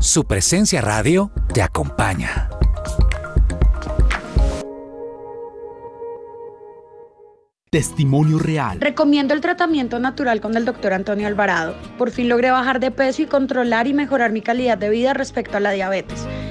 Su presencia radio te acompaña. Testimonio real. Recomiendo el tratamiento natural con el doctor Antonio Alvarado. Por fin logré bajar de peso y controlar y mejorar mi calidad de vida respecto a la diabetes.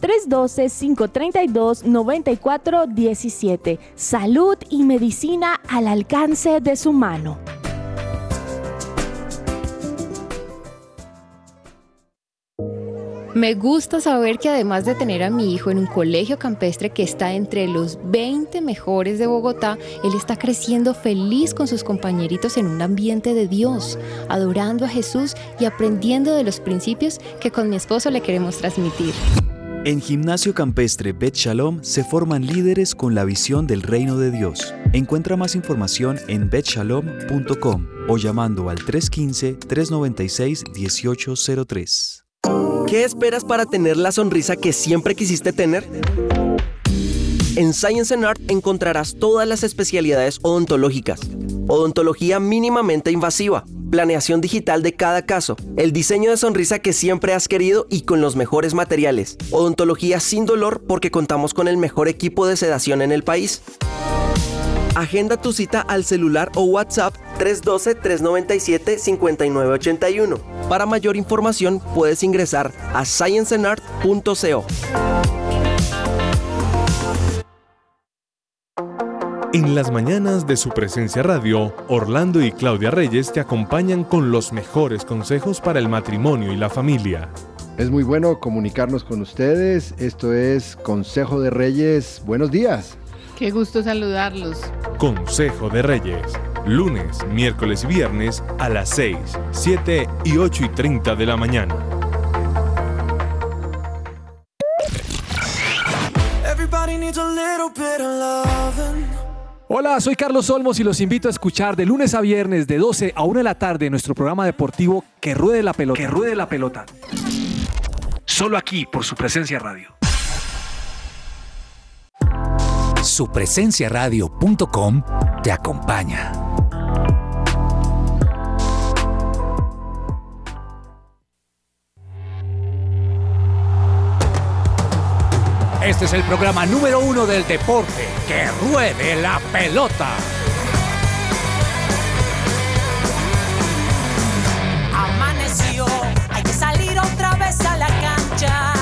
312-532-9417. Salud y medicina al alcance de su mano. Me gusta saber que además de tener a mi hijo en un colegio campestre que está entre los 20 mejores de Bogotá, él está creciendo feliz con sus compañeritos en un ambiente de Dios, adorando a Jesús y aprendiendo de los principios que con mi esposo le queremos transmitir. En Gimnasio Campestre Bet Shalom se forman líderes con la visión del reino de Dios. Encuentra más información en betshalom.com o llamando al 315-396-1803. ¿Qué esperas para tener la sonrisa que siempre quisiste tener? En Science and Art encontrarás todas las especialidades odontológicas. Odontología mínimamente invasiva, planeación digital de cada caso, el diseño de sonrisa que siempre has querido y con los mejores materiales. Odontología sin dolor porque contamos con el mejor equipo de sedación en el país. Agenda tu cita al celular o WhatsApp 312-397-5981. Para mayor información puedes ingresar a scienceandart.co. En las mañanas de su presencia radio, Orlando y Claudia Reyes te acompañan con los mejores consejos para el matrimonio y la familia. Es muy bueno comunicarnos con ustedes. Esto es Consejo de Reyes. Buenos días. Qué gusto saludarlos. Consejo de Reyes. Lunes, miércoles y viernes a las 6, 7 y 8 y 30 de la mañana. Hola, soy Carlos Olmos y los invito a escuchar de lunes a viernes de 12 a 1 de la tarde nuestro programa deportivo Que Ruede la Pelota. Que ruede la pelota. Solo aquí por su presencia radio. Supresenciaradio.com te acompaña. Este es el programa número uno del deporte. Que ruede la pelota. Amaneció, hay que salir otra vez a la cancha.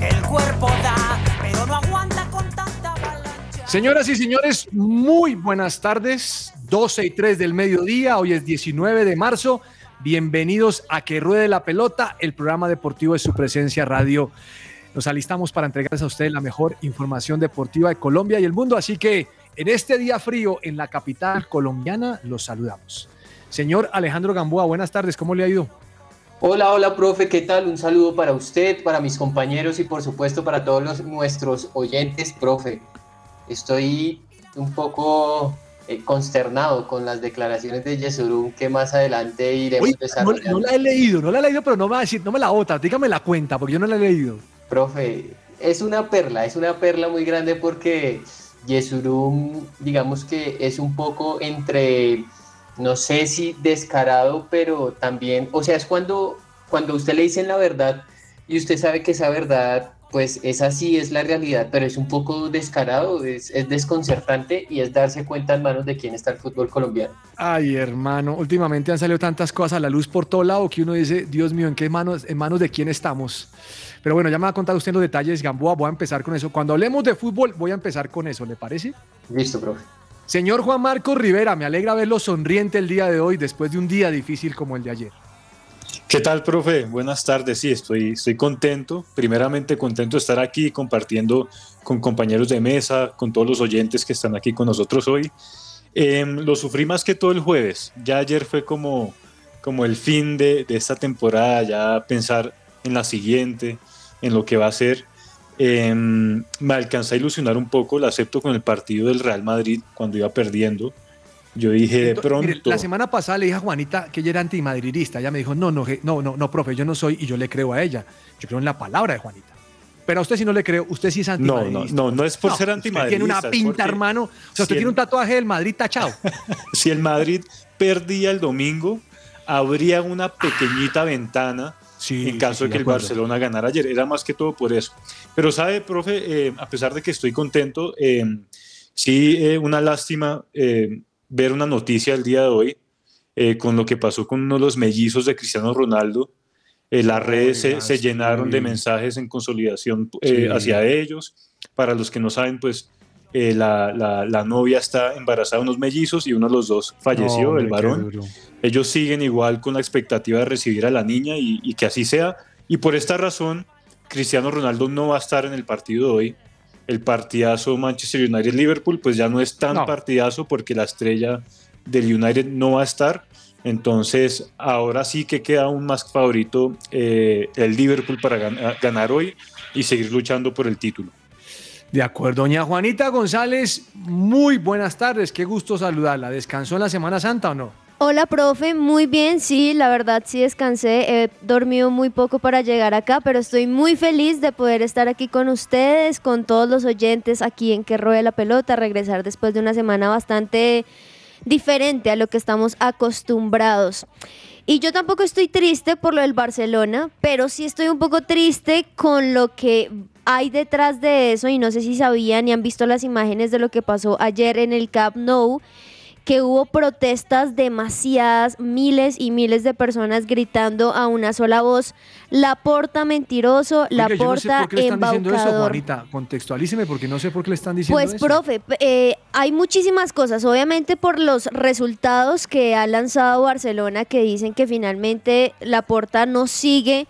El cuerpo da, pero no aguanta con tanta avalancha. Señoras y señores, muy buenas tardes. 12 y 3 del mediodía, hoy es 19 de marzo. Bienvenidos a Que Ruede la Pelota, el programa deportivo de su presencia radio. Nos alistamos para entregarles a ustedes la mejor información deportiva de Colombia y el mundo. Así que en este día frío en la capital colombiana, los saludamos. Señor Alejandro Gamboa, buenas tardes, ¿cómo le ha ido? Hola, hola, profe, ¿qué tal? Un saludo para usted, para mis compañeros y por supuesto para todos los, nuestros oyentes, profe. Estoy un poco eh, consternado con las declaraciones de Yesurum que más adelante iremos Uy, no, desarrollando. no la he leído, no la he leído, pero no me va a decir, no me la otra, dígame la cuenta, porque yo no la he leído. Profe, es una perla, es una perla muy grande porque Yesurum, digamos que es un poco entre, no sé si descarado, pero también, o sea, es cuando, cuando usted le dicen la verdad y usted sabe que esa verdad, pues es así, es la realidad, pero es un poco descarado, es, es desconcertante y es darse cuenta en manos de quién está el fútbol colombiano. Ay, hermano, últimamente han salido tantas cosas a la luz por todo lado que uno dice, Dios mío, ¿en qué manos, en manos de quién estamos? Pero bueno, ya me va a contar usted los detalles, Gamboa, voy a empezar con eso. Cuando hablemos de fútbol, voy a empezar con eso, ¿le parece? Listo, profe. Señor Juan Marcos Rivera, me alegra verlo sonriente el día de hoy después de un día difícil como el de ayer. ¿Qué tal, profe? Buenas tardes. Sí, estoy, estoy contento. Primeramente, contento de estar aquí compartiendo con compañeros de mesa, con todos los oyentes que están aquí con nosotros hoy. Eh, lo sufrí más que todo el jueves. Ya ayer fue como, como el fin de, de esta temporada, ya pensar en la siguiente, en lo que va a ser. Em, me alcanza a ilusionar un poco, la acepto con el partido del Real Madrid cuando iba perdiendo. Yo dije de pronto. Mire, la semana pasada le dije a Juanita que ella era antimadridista. Ella me dijo, no, no, no, no, no, profe, yo no soy y yo le creo a ella. Yo creo en la palabra de Juanita. Pero a usted sí no le creo, usted sí es no, antimadridista. no, no, no es por No, ser usted antimadridista. Tiene una pinta, hermano. O sea, usted si tiene el- un tatuaje del Madrid tachado. si el Madrid perdía el domingo, habría una pequeñita ventana en caso sí, de de que el acuerdo. Barcelona ganara ayer. Era más que todo por eso. Pero sabe, profe, Eh, a pesar de que estoy contento, eh, sí, eh, una lástima ver una noticia el día de hoy con lo que pasó con uno de los mellizos de Cristiano Ronaldo. Las redes se, se llenaron de mensajes en consolidación hacia ellos. Para los que no saben, pues eh, la, la- la novia está embarazada de unos mellizos y uno de los dos falleció, Hombre, el varón. Ellos siguen igual con la expectativa de recibir a la niña y, y que así sea. Y por esta razón, Cristiano Ronaldo no va a estar en el partido de hoy. El partidazo Manchester United-Liverpool, pues ya no es tan No. partidazo porque la estrella del United no va a estar. Entonces, ahora sí que queda aún más favorito eh, el Liverpool para gan- ganar hoy y seguir luchando por el título. De acuerdo, doña Juanita González, muy buenas tardes, qué gusto saludarla. ¿Descansó en la Semana Santa o no? Hola, profe, muy bien, sí, la verdad sí descansé, he dormido muy poco para llegar acá, pero estoy muy feliz de poder estar aquí con ustedes, con todos los oyentes aquí en Que Ruede la Pelota, regresar después de una semana bastante diferente a lo que estamos acostumbrados. Y yo tampoco estoy triste por lo del Barcelona, pero sí estoy un poco triste con lo que hay detrás de eso y no sé si sabían y han visto las imágenes de lo que pasó ayer en el Camp Nou que hubo protestas demasiadas, miles y miles de personas gritando a una sola voz, la porta mentiroso, la Oiga, yo no sé porta diciendo eso, embaucador. Juanita. Contextualíceme porque no sé por qué le están diciendo Pues, eso. profe, p- eh, hay muchísimas cosas. Obviamente por los resultados que ha lanzado Barcelona, que dicen que finalmente la porta no sigue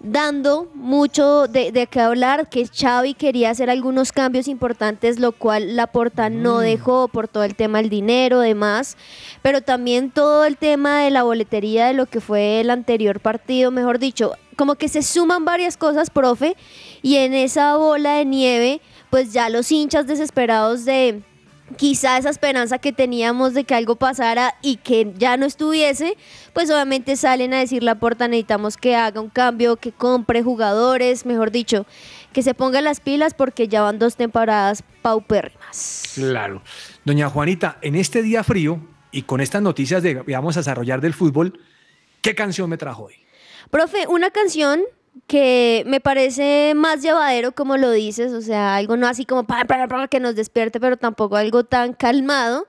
dando mucho de, de qué hablar, que Xavi quería hacer algunos cambios importantes, lo cual la porta no dejó por todo el tema del dinero, demás, pero también todo el tema de la boletería de lo que fue el anterior partido, mejor dicho, como que se suman varias cosas, profe, y en esa bola de nieve, pues ya los hinchas desesperados de quizá esa esperanza que teníamos de que algo pasara y que ya no estuviese, pues obviamente salen a decir la porta, necesitamos que haga un cambio, que compre jugadores, mejor dicho, que se ponga las pilas porque ya van dos temporadas paupérrimas. Claro. Doña Juanita, en este día frío y con estas noticias de que vamos a desarrollar del fútbol, ¿qué canción me trajo hoy? Profe, una canción que me parece más llevadero como lo dices, o sea, algo no así como que nos despierte, pero tampoco algo tan calmado.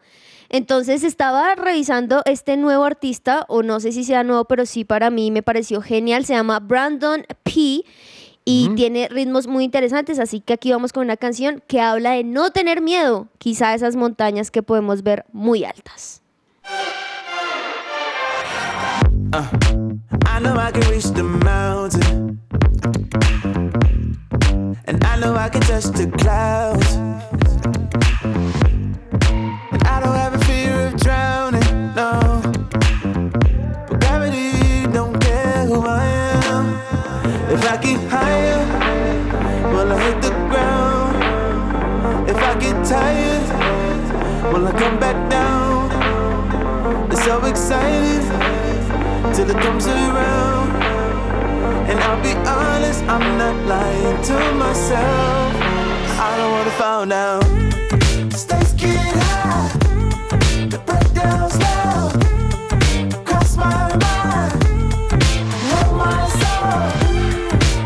Entonces estaba revisando este nuevo artista, o no sé si sea nuevo, pero sí para mí me pareció genial, se llama Brandon P. Y tiene ritmos muy interesantes, así que aquí vamos con una canción que habla de no tener miedo, quizá a esas montañas que podemos ver muy altas. I know I can reach the mountain. And I know I can touch the clouds. And I don't have a fear of drowning, no. But gravity don't care who I am. If I get higher, will I hit the ground? If I get tired, will I come back down? It's so excited till it comes around. And I'll be honest, I'm not lying to myself. I don't wanna fall down. Stakes get high, the breakdown's loud. Cross my mind, know my soul.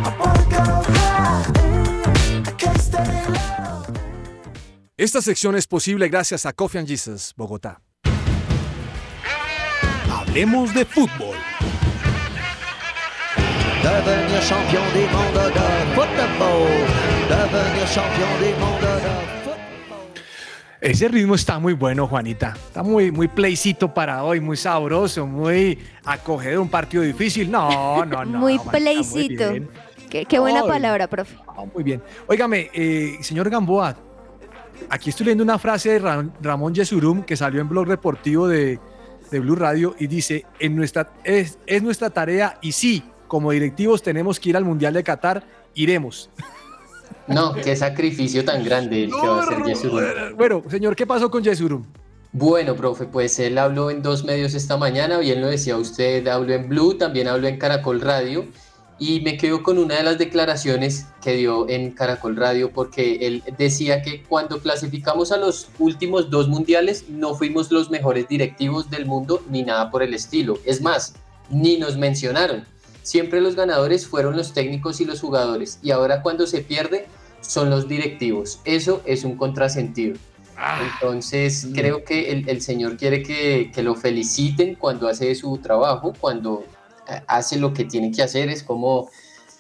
I wanna go high, I can't stay low. Esta sección es posible gracias a Coffee and Jesus, Bogotá. Hablemos de fútbol. Devenir champion des mondes de football. Devenir champion des mondes de Ese ritmo está muy bueno, Juanita. Está muy, muy playcito para hoy, muy sabroso, muy acogedor, un partido difícil. No, no, no. muy Juanita, playcito. Qué, qué buena Ay. palabra, profe. Muy bien. Óigame, eh, señor Gamboa, aquí estoy leyendo una frase de Ra- Ramón Yesurum que salió en blog deportivo de, de Blue Radio y dice, en nuestra, es, es nuestra tarea y sí, como directivos tenemos que ir al Mundial de Qatar, iremos. No, qué sacrificio tan grande el que va a hacer Yesurum. Bueno, señor, ¿qué pasó con Yesurum? Bueno, profe, pues él habló en dos medios esta mañana, bien lo decía usted, habló en Blue, también habló en Caracol Radio y me quedo con una de las declaraciones que dio en Caracol Radio porque él decía que cuando clasificamos a los últimos dos mundiales no fuimos los mejores directivos del mundo ni nada por el estilo. Es más, ni nos mencionaron. Siempre los ganadores fueron los técnicos y los jugadores y ahora cuando se pierde son los directivos. Eso es un contrasentido. Entonces creo que el, señor quiere que, lo feliciten cuando hace su trabajo, cuando eh, hace lo que tiene que hacer. Es como,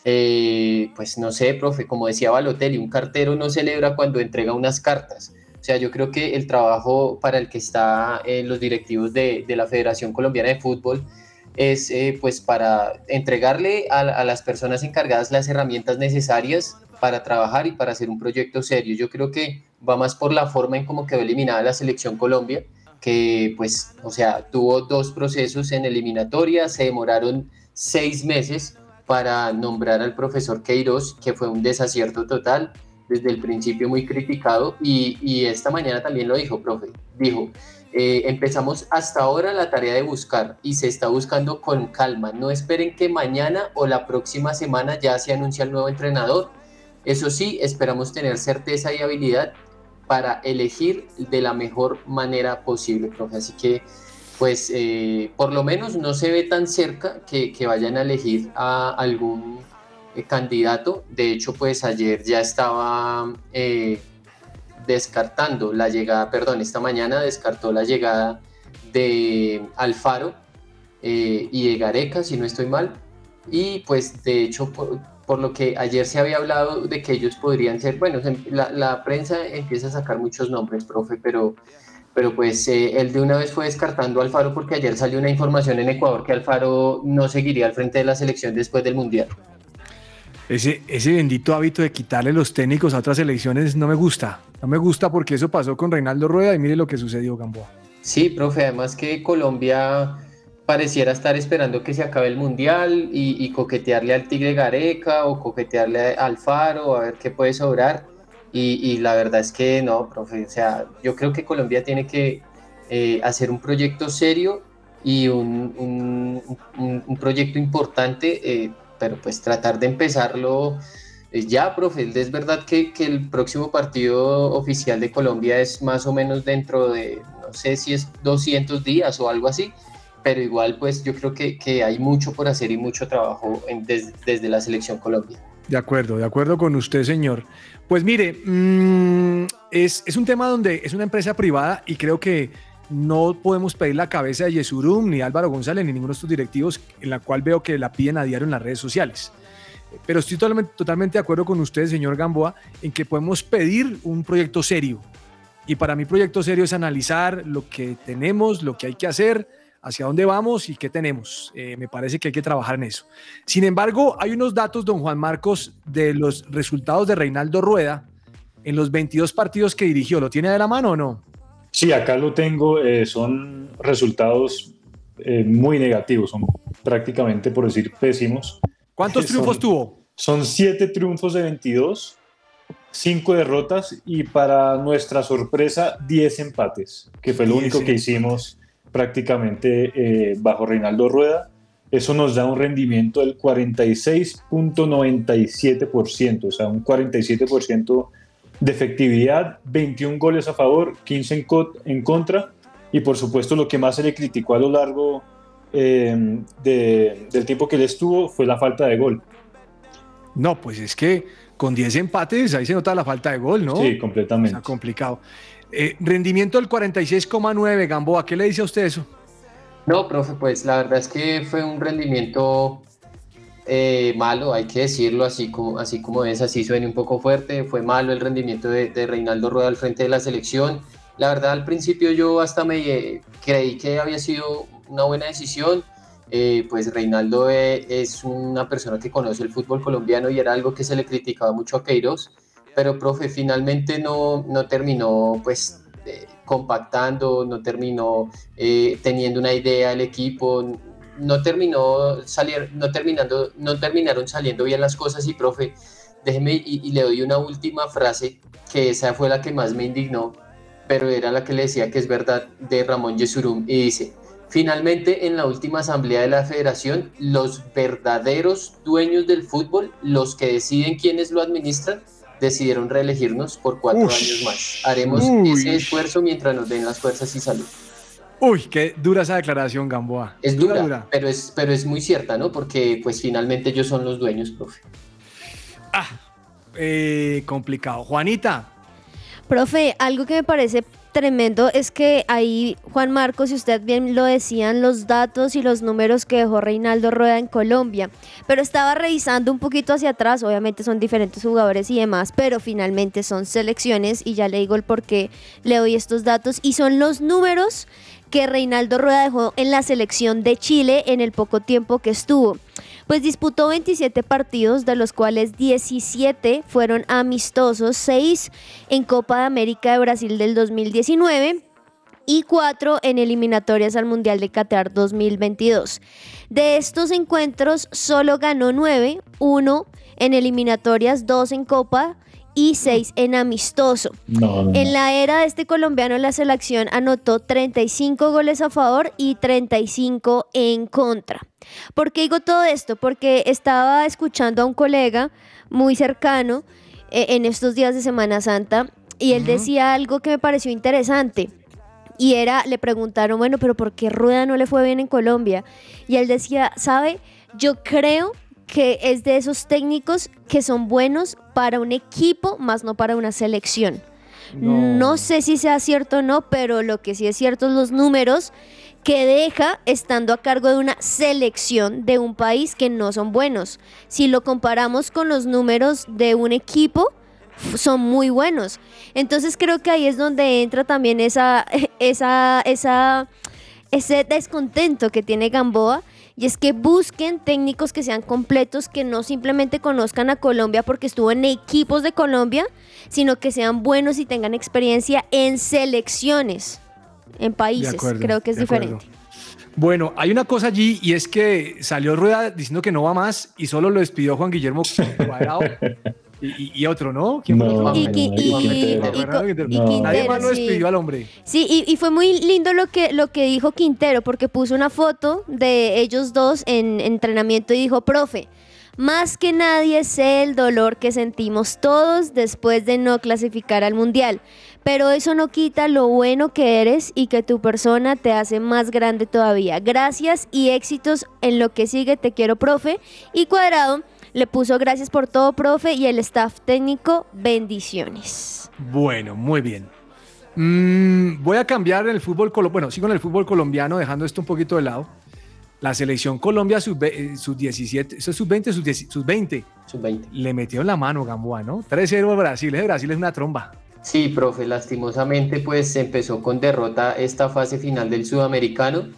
eh, pues no sé, profe, como decía Balotelli, un cartero no celebra cuando entrega unas cartas. O sea, yo creo que el trabajo para el que está eh, los directivos de, la Federación Colombiana de Fútbol es pues para entregarle a, a las personas encargadas las herramientas necesarias para trabajar y para hacer un proyecto serio. Yo creo que va más por la forma en cómo quedó eliminada la selección Colombia, que pues, o sea, tuvo dos procesos en eliminatoria, se demoraron seis meses para nombrar al profesor Queiroz, que fue un desacierto total, desde el principio muy criticado, y, esta mañana también lo dijo, profe, dijo, eh, empezamos hasta ahora la tarea de buscar y se está buscando con calma, no esperen que mañana o la próxima semana ya se anuncie el nuevo entrenador, eso sí, esperamos tener certeza y habilidad para elegir de la mejor manera posible, profe. Así que, pues, eh, por lo menos no se ve tan cerca que, vayan a elegir a algún candidato. De hecho, pues ayer ya estaba eh, descartando la llegada, perdón, esta mañana descartó la llegada de Alfaro y de Gareca, si no estoy mal. Y pues de hecho por lo que ayer se había hablado de que ellos podrían ser, bueno, la, prensa empieza a sacar muchos nombres, profe, pero, pero pues eh, él de una vez fue descartando a Alfaro porque ayer salió una información en Ecuador que Alfaro no seguiría al frente de la selección después del Mundial. Ese, ese bendito hábito de quitarle los técnicos a otras elecciones no me gusta. No me gusta porque eso pasó con Reinaldo Rueda y mire lo que sucedió, Gamboa. Sí, profe, además que Colombia pareciera estar esperando que se acabe el mundial y, coquetearle al Tigre Gareca o coquetearle al Faro a ver qué puede sobrar. Y, la verdad es que no, profe. O sea, yo creo que Colombia tiene que eh, hacer un proyecto serio y un, un, proyecto importante, eh, pero pues tratar de empezarlo eh, ya, profe. Es verdad que, que el próximo partido oficial de Colombia es más o menos dentro de, no sé si es 200 días o algo así pero igual pues yo creo que, que hay mucho por hacer y mucho trabajo desde la selección Colombia. De acuerdo, de acuerdo con usted, señor. Pues mire, mm, es, es, un tema donde es una empresa privada y creo que no podemos pedir la cabeza de Yesurum, ni Álvaro González, ni ninguno de estos directivos, en la cual veo que la piden a diario en las redes sociales. Pero estoy totalmente, totalmente de acuerdo con usted, señor Gamboa, en que podemos pedir un proyecto serio. Y para mí proyecto serio es analizar lo que tenemos, lo que hay que hacer, hacia dónde vamos y qué tenemos. Eh, me parece que hay que trabajar en eso. Sin embargo, hay unos datos, don Juan Marcos, de los resultados de Reinaldo Rueda en los 22 partidos que dirigió. ¿Lo tiene de la mano o no? Sí, acá lo tengo. Eh, son resultados eh, muy negativos, son prácticamente, por decir, pésimos. ¿Cuántos triunfos tuvo? Son siete triunfos de 22, cinco derrotas y para nuestra sorpresa, 10 empates, que fue lo único que hicimos prácticamente eh, bajo Reinaldo Rueda. Eso nos da un rendimiento del 46.97%, o sea, un 47% de efectividad, 21 goles a favor, 15 en, en, contra, y por supuesto lo que más se le criticó a lo largo eh, del tiempo que él estuvo fue la falta de gol. No, pues es que con 10 empates ahí se nota la falta de gol, ¿no? Sí, completamente. Está complicado. Eh, rendimiento del 46,9, Gamboa, ¿qué le dice a usted eso? No, profe, pues la verdad es que fue un rendimiento eh, malo, hay que decirlo así como, así como es, así suene un poco fuerte, fue malo el rendimiento de, Reinaldo Rueda al frente de la selección. La verdad al principio yo hasta me eh, creí que había sido una buena decisión, pues Reinaldo es una persona que conoce el fútbol colombiano y era algo que se le criticaba mucho a Queiroz pero profe, finalmente no, no terminó pues eh, compactando, no terminó eh, teniendo una idea el equipo, no terminó salir, no terminando, no terminaron saliendo bien las cosas y profe, déjeme y, y le doy una última frase, que esa fue la que más me indignó, pero era la que le decía que es verdad de Ramón Yesurum, y dice, finalmente en la última asamblea de la federación, los verdaderos dueños del fútbol, los que deciden quiénes lo administran, decidieron reelegirnos por cuatro años más. Haremos Uy. ese esfuerzo mientras nos den las fuerzas y salud. Uy, qué dura esa declaración, Gamboa. Es dura, Pero, es, pero es muy cierta, ¿no? Porque pues finalmente ellos son los dueños, profe. Eh, complicado. Juanita, Profe, algo que me parece tremendo es que ahí, Juan Marcos, y usted bien lo decían, los datos y los números que dejó Reinaldo Rueda en Colombia. Pero estaba revisando un poquito hacia atrás, obviamente son diferentes jugadores y demás, pero finalmente son selecciones y ya le digo el por qué le doy estos datos y son los números que Reinaldo Rueda dejó en la selección de Chile en el poco tiempo que estuvo. Pues disputó 27 partidos, de los cuales 17 fueron amistosos, 6 en Copa de América de Brasil del 2019 y 4 en eliminatorias al Mundial de Qatar 2022. De estos encuentros solo ganó 9, 1 en eliminatorias, 2 en Copa y 6 en amistoso. No, no, En la era de este colombiano, la selección anotó 35 goles a favor y 35 en contra. ¿Por qué digo todo esto? Porque estaba escuchando a un colega muy cercano eh, en estos días de Semana Santa y él decía algo que me pareció interesante. Y era, le preguntaron, bueno, pero ¿por qué Rueda no le fue bien en Colombia? Y él decía, ¿sabe? Yo creo que es de esos técnicos que son buenos para un equipo, más no para una selección. No. sé si sea cierto o no, pero lo que sí es cierto es los números que deja estando a cargo de una selección de un país que no son buenos. Si lo comparamos con los números de un equipo, son muy buenos. Entonces creo que ahí es donde entra también esa, esa, esa, ese descontento que tiene Gamboa. Y es que busquen técnicos que sean completos, que no simplemente conozcan a Colombia porque estuvo en equipos de Colombia, sino que sean buenos y tengan experiencia en selecciones, en países. acuerdo, Creo que es acuerdo. diferente. Bueno, hay una cosa allí y es que salió Rueda diciendo que no va más y solo lo despidió Juan Guillermo Cuadrado y, y- y otro, ¿no? Y Nadie más lo sí. despidió al hombre. Sí, y, y fue muy lindo lo que, lo que dijo Quintero, porque puso una foto de ellos dos en entrenamiento y dijo, profe, más que nadie sé el dolor que sentimos todos después de no clasificar al Mundial, pero eso no quita lo bueno que eres y que tu persona te hace más grande todavía. Gracias y éxitos en lo que sigue, te quiero, profe. Y Cuadrado le puso gracias por todo, profe, y el staff técnico, bendiciones. Bueno, muy bien. Mm, voy a cambiar el fútbol colombiano. Bueno, sigo en el fútbol colombiano, dejando esto un poquito de lado. La selección Colombia sub-17, eso es sub-20, sub-20. Sub-20. Le metió la mano Gamboa, ¿no? 3-0 a Brasil. Ese Brasil es una tromba. Sí, profe, lastimosamente pues empezó con derrota esta fase final del sudamericano.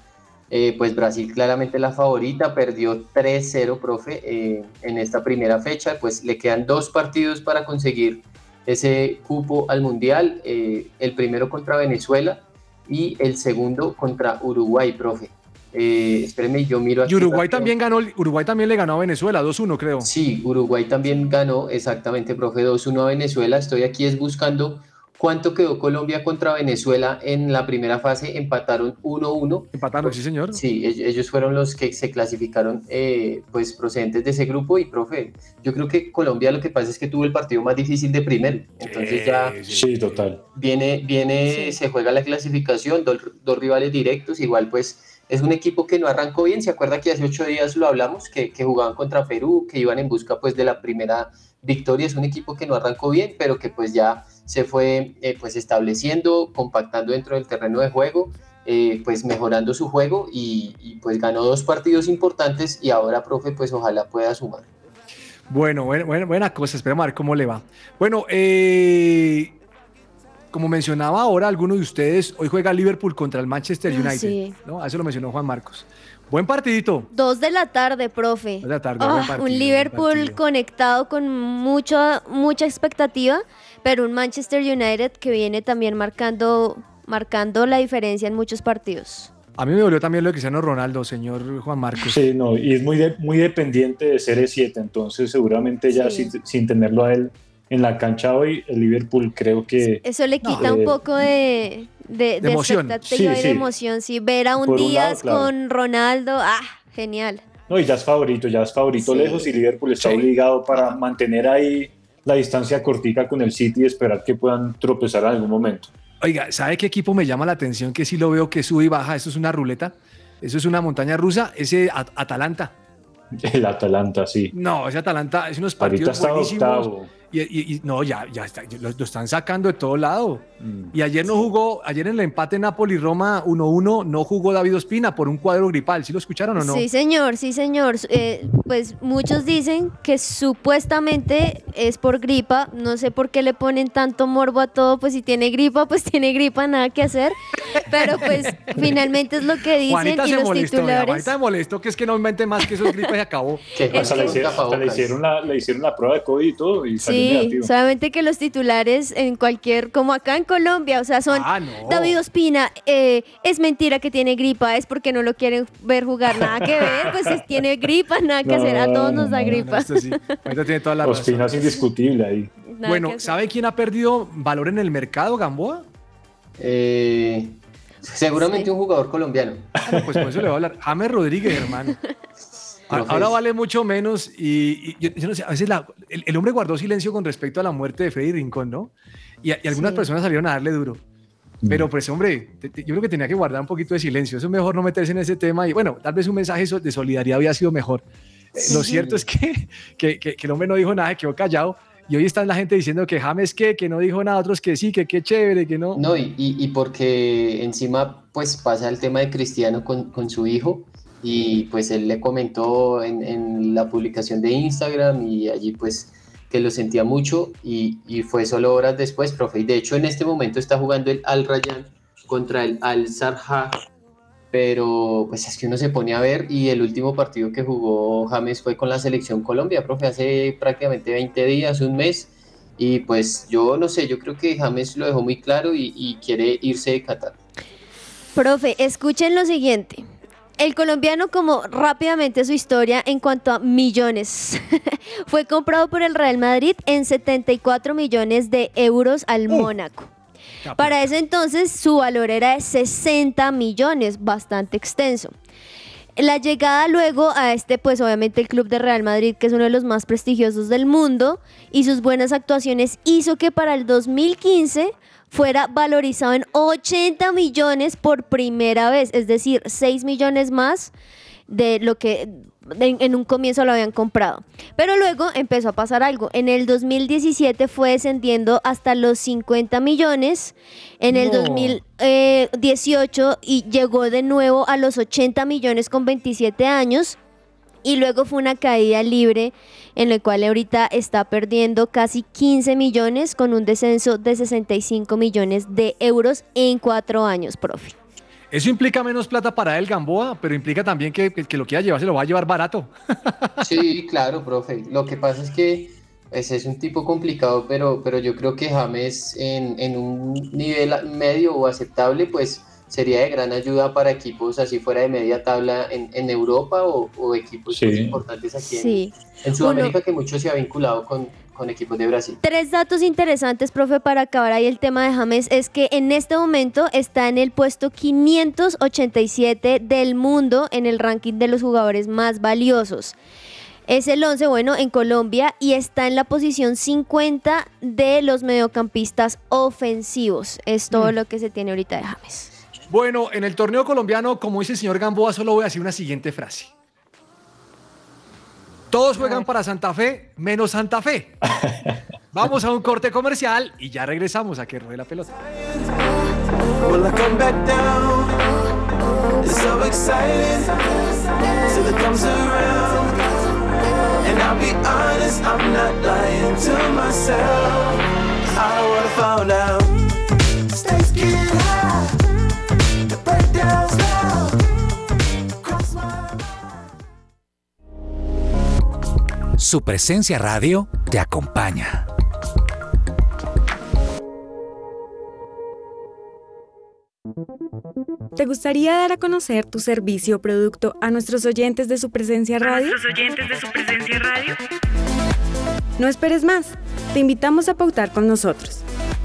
Eh, pues Brasil claramente la favorita, perdió 3-0, profe, eh, en esta primera fecha. Pues le quedan dos partidos para conseguir ese cupo al Mundial. eh, el primero contra Venezuela y el segundo contra Uruguay, profe. Eh, espérenme, yo miro aquí. Y Uruguay rápido. también ganó, Uruguay también le ganó a Venezuela, 2-1 creo. Sí, Uruguay también ganó, exactamente, profe, 2-1 a Venezuela. Estoy aquí es buscando cuánto quedó Colombia contra Venezuela en la primera fase. Empataron 1-1. Empataron, sí, señor. Sí, ell- ellos fueron los que se clasificaron eh, pues procedentes de ese grupo. Y, profe, yo creo que Colombia lo que pasa es que tuvo el partido más difícil de primero. Entonces ya Sí, total. viene, viene se juega la clasificación, dos, dos rivales directos, igual pues es un equipo que no arrancó bien, se acuerda que hace ocho días lo hablamos, que, jugaban contra Perú, que iban en busca pues de la primera victoria, es un equipo que no arrancó bien, pero que pues ya se fue eh, pues estableciendo, compactando dentro del terreno de juego, eh, pues mejorando su juego y, pues ganó dos partidos importantes y ahora, profe, pues ojalá pueda sumar. Bueno, buena, buena cosa. Esperemos a ver cómo le va. Bueno, eh, como mencionaba ahora alguno de ustedes, hoy juega Liverpool contra el Manchester Ah, United. sí. ¿no? Eso lo mencionó Juan Marcos. Buen partidito. Dos de la tarde, profe. Dos de la tarde, Ah, buen partido, un Liverpool conectado con mucha, mucha expectativa, pero un Manchester United que viene también marcando, marcando la diferencia en muchos partidos. A mí me dolió también lo de Cristiano Ronaldo, señor Juan Marcos. Sí, no, y es muy, de- muy dependiente de CR7, entonces seguramente ya Sí. sin, sin tenerlo a él en la cancha hoy, el Liverpool creo que... Eso le quita un poco de, de, de emoción. expectativa Sí, y sí. de emoción. Sí, ver a un Por un lado, Díaz claro. con Ronaldo, ah, genial. No, y ya es favorito, ya es favorito Sí. lejos y Liverpool está obligado para mantener ahí la distancia cortica con el City y esperar que puedan tropezar en algún momento. Oiga, ¿sabe qué equipo me llama la atención? Que sí lo veo que sube y baja. Eso es una ruleta. Eso es una montaña rusa. Ese At- Atalanta. El Atalanta, sí. No, ese Atalanta es unos Ahorita partidos está buenísimos. octavo. Y, y- y- no, ya, ya está, lo, lo están sacando de todo lado. Mm. Y ayer no jugó, ayer en el empate Napoli-Roma 1-1, no jugó David Ospina por un cuadro gripal. ¿Sí lo escucharon o no? Sí, señor, sí, señor. Eh, pues muchos dicen que supuestamente es por gripa. No sé por qué le ponen tanto morbo a todo. Pues si tiene gripa, pues tiene gripa, nada que hacer. Pero pues finalmente es lo que dicen Juanita y se los molestó, titulares. Juanita se molestó que es que no invente más que eso es gripa y se acabó. Le, hicieron, hasta le hicieron la, le hicieron la prueba de COVID y todo y salió Sí, negativo. solamente que los titulares en cualquier, como acá en Colombia, o sea, son Ah, no. David Ospina, eh, es mentira que tiene gripa, es porque no lo quieren ver jugar, nada que ver, pues es- tiene gripa, nada que hacer, a todos nos da gripa. esto sí. Tiene toda la razón. Ospina es indiscutible ahí. Nada Bueno. ¿sabe quién ha perdido valor en el mercado, Gamboa? Eh, seguramente un jugador colombiano. Ah, Pues por eso le voy a hablar. James Rodríguez, hermano. Ahora vale mucho menos y, y yo, yo no sé, a veces la- el, el hombre guardó silencio con respecto a la muerte de Freddy Rincón, ¿no? Y, y algunas Sí. personas salieron a darle duro. Pero pues hombre, te- te- yo creo que tenía que guardar un poquito de silencio. Eso es mejor no meterse en ese tema y bueno, tal vez un mensaje de solidaridad había sido mejor. Eh, Lo Sí. cierto es que, que, que- que el hombre no dijo nada, quedó callado. Y hoy está la gente diciendo que James que, que no dijo nada, otros que sí, que qué chévere, que no. No, y, y- porque encima pues pasa el tema de Cristiano con, con su hijo y pues él le comentó en, en la publicación de Instagram y allí pues que lo sentía mucho y, y fue solo horas después, profe. Y de hecho en este momento está jugando el Al Rayyan contra el Al Sarha, pero pues es que uno se pone a ver y el último partido que jugó James fue con la selección Colombia, profe, hace prácticamente 20 días, un mes. Y pues yo no sé, yo creo que James lo dejó muy claro y, y quiere irse de Qatar. Profe, escuchen lo siguiente. El colombiano, como rápidamente su historia en cuanto a millones, fue comprado por el Real Madrid en 74 millones de euros al Mónaco. Para ese entonces su valor era de 60 millones, bastante extenso. La llegada luego a este, pues obviamente el club de Real Madrid, que es uno de los más prestigiosos del mundo, y sus buenas actuaciones hizo que para el 2015 fuera valorizado en 80 millones por primera vez, es decir, 6 millones más de lo que en, en un comienzo lo habían comprado. Pero luego empezó a pasar algo. En el 2017 fue descendiendo hasta los 50 millones. En el No. 2018 y llegó de nuevo a los 80 millones con 27 años. Y luego fue una caída libre en la cual ahorita está perdiendo casi 15 millones con un descenso de 65 millones de euros en cuatro años, profe. Eso implica menos plata para él, Gamboa, pero implica también que, que, que lo quiera llevar, se lo va a llevar barato. Sí, claro, profe. Lo que pasa es que pues, es un tipo complicado, pero, pero yo creo que James en, en un nivel medio o aceptable, pues sería de gran ayuda para equipos así fuera de media tabla en, en Europa o, o equipos Sí. importantes aquí en- Sí. en, Sudamérica, que mucho se ha vinculado con, con equipos de Brasil. Tres datos interesantes, profe, para acabar ahí el tema de James, es que en este momento está en el puesto 587 del mundo en el ranking de los jugadores más valiosos. Es el 11, bueno, en Colombia y está en la posición 50 de los mediocampistas ofensivos. Es todo Mm. lo que se tiene ahorita de James. Bueno, en el torneo colombiano, como dice el señor Gamboa, solo voy a decir una siguiente frase. Todos juegan para Santa Fe, menos Santa Fe. Vamos a un corte comercial y ya regresamos a que ruede la pelota. I? Su presencia radio te acompaña. ¿Te gustaría dar a conocer tu servicio o producto a nuestros oyentes de su presencia radio? nuestros oyentes de su presencia radio? No esperes más. Te invitamos a pautar con nosotros.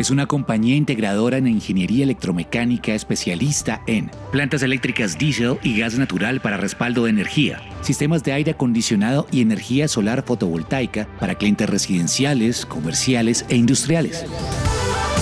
es una compañía integradora en ingeniería electromecánica especialista en plantas eléctricas diésel y gas natural para respaldo de energía, sistemas de aire acondicionado y energía solar fotovoltaica para clientes residenciales, comerciales e industriales.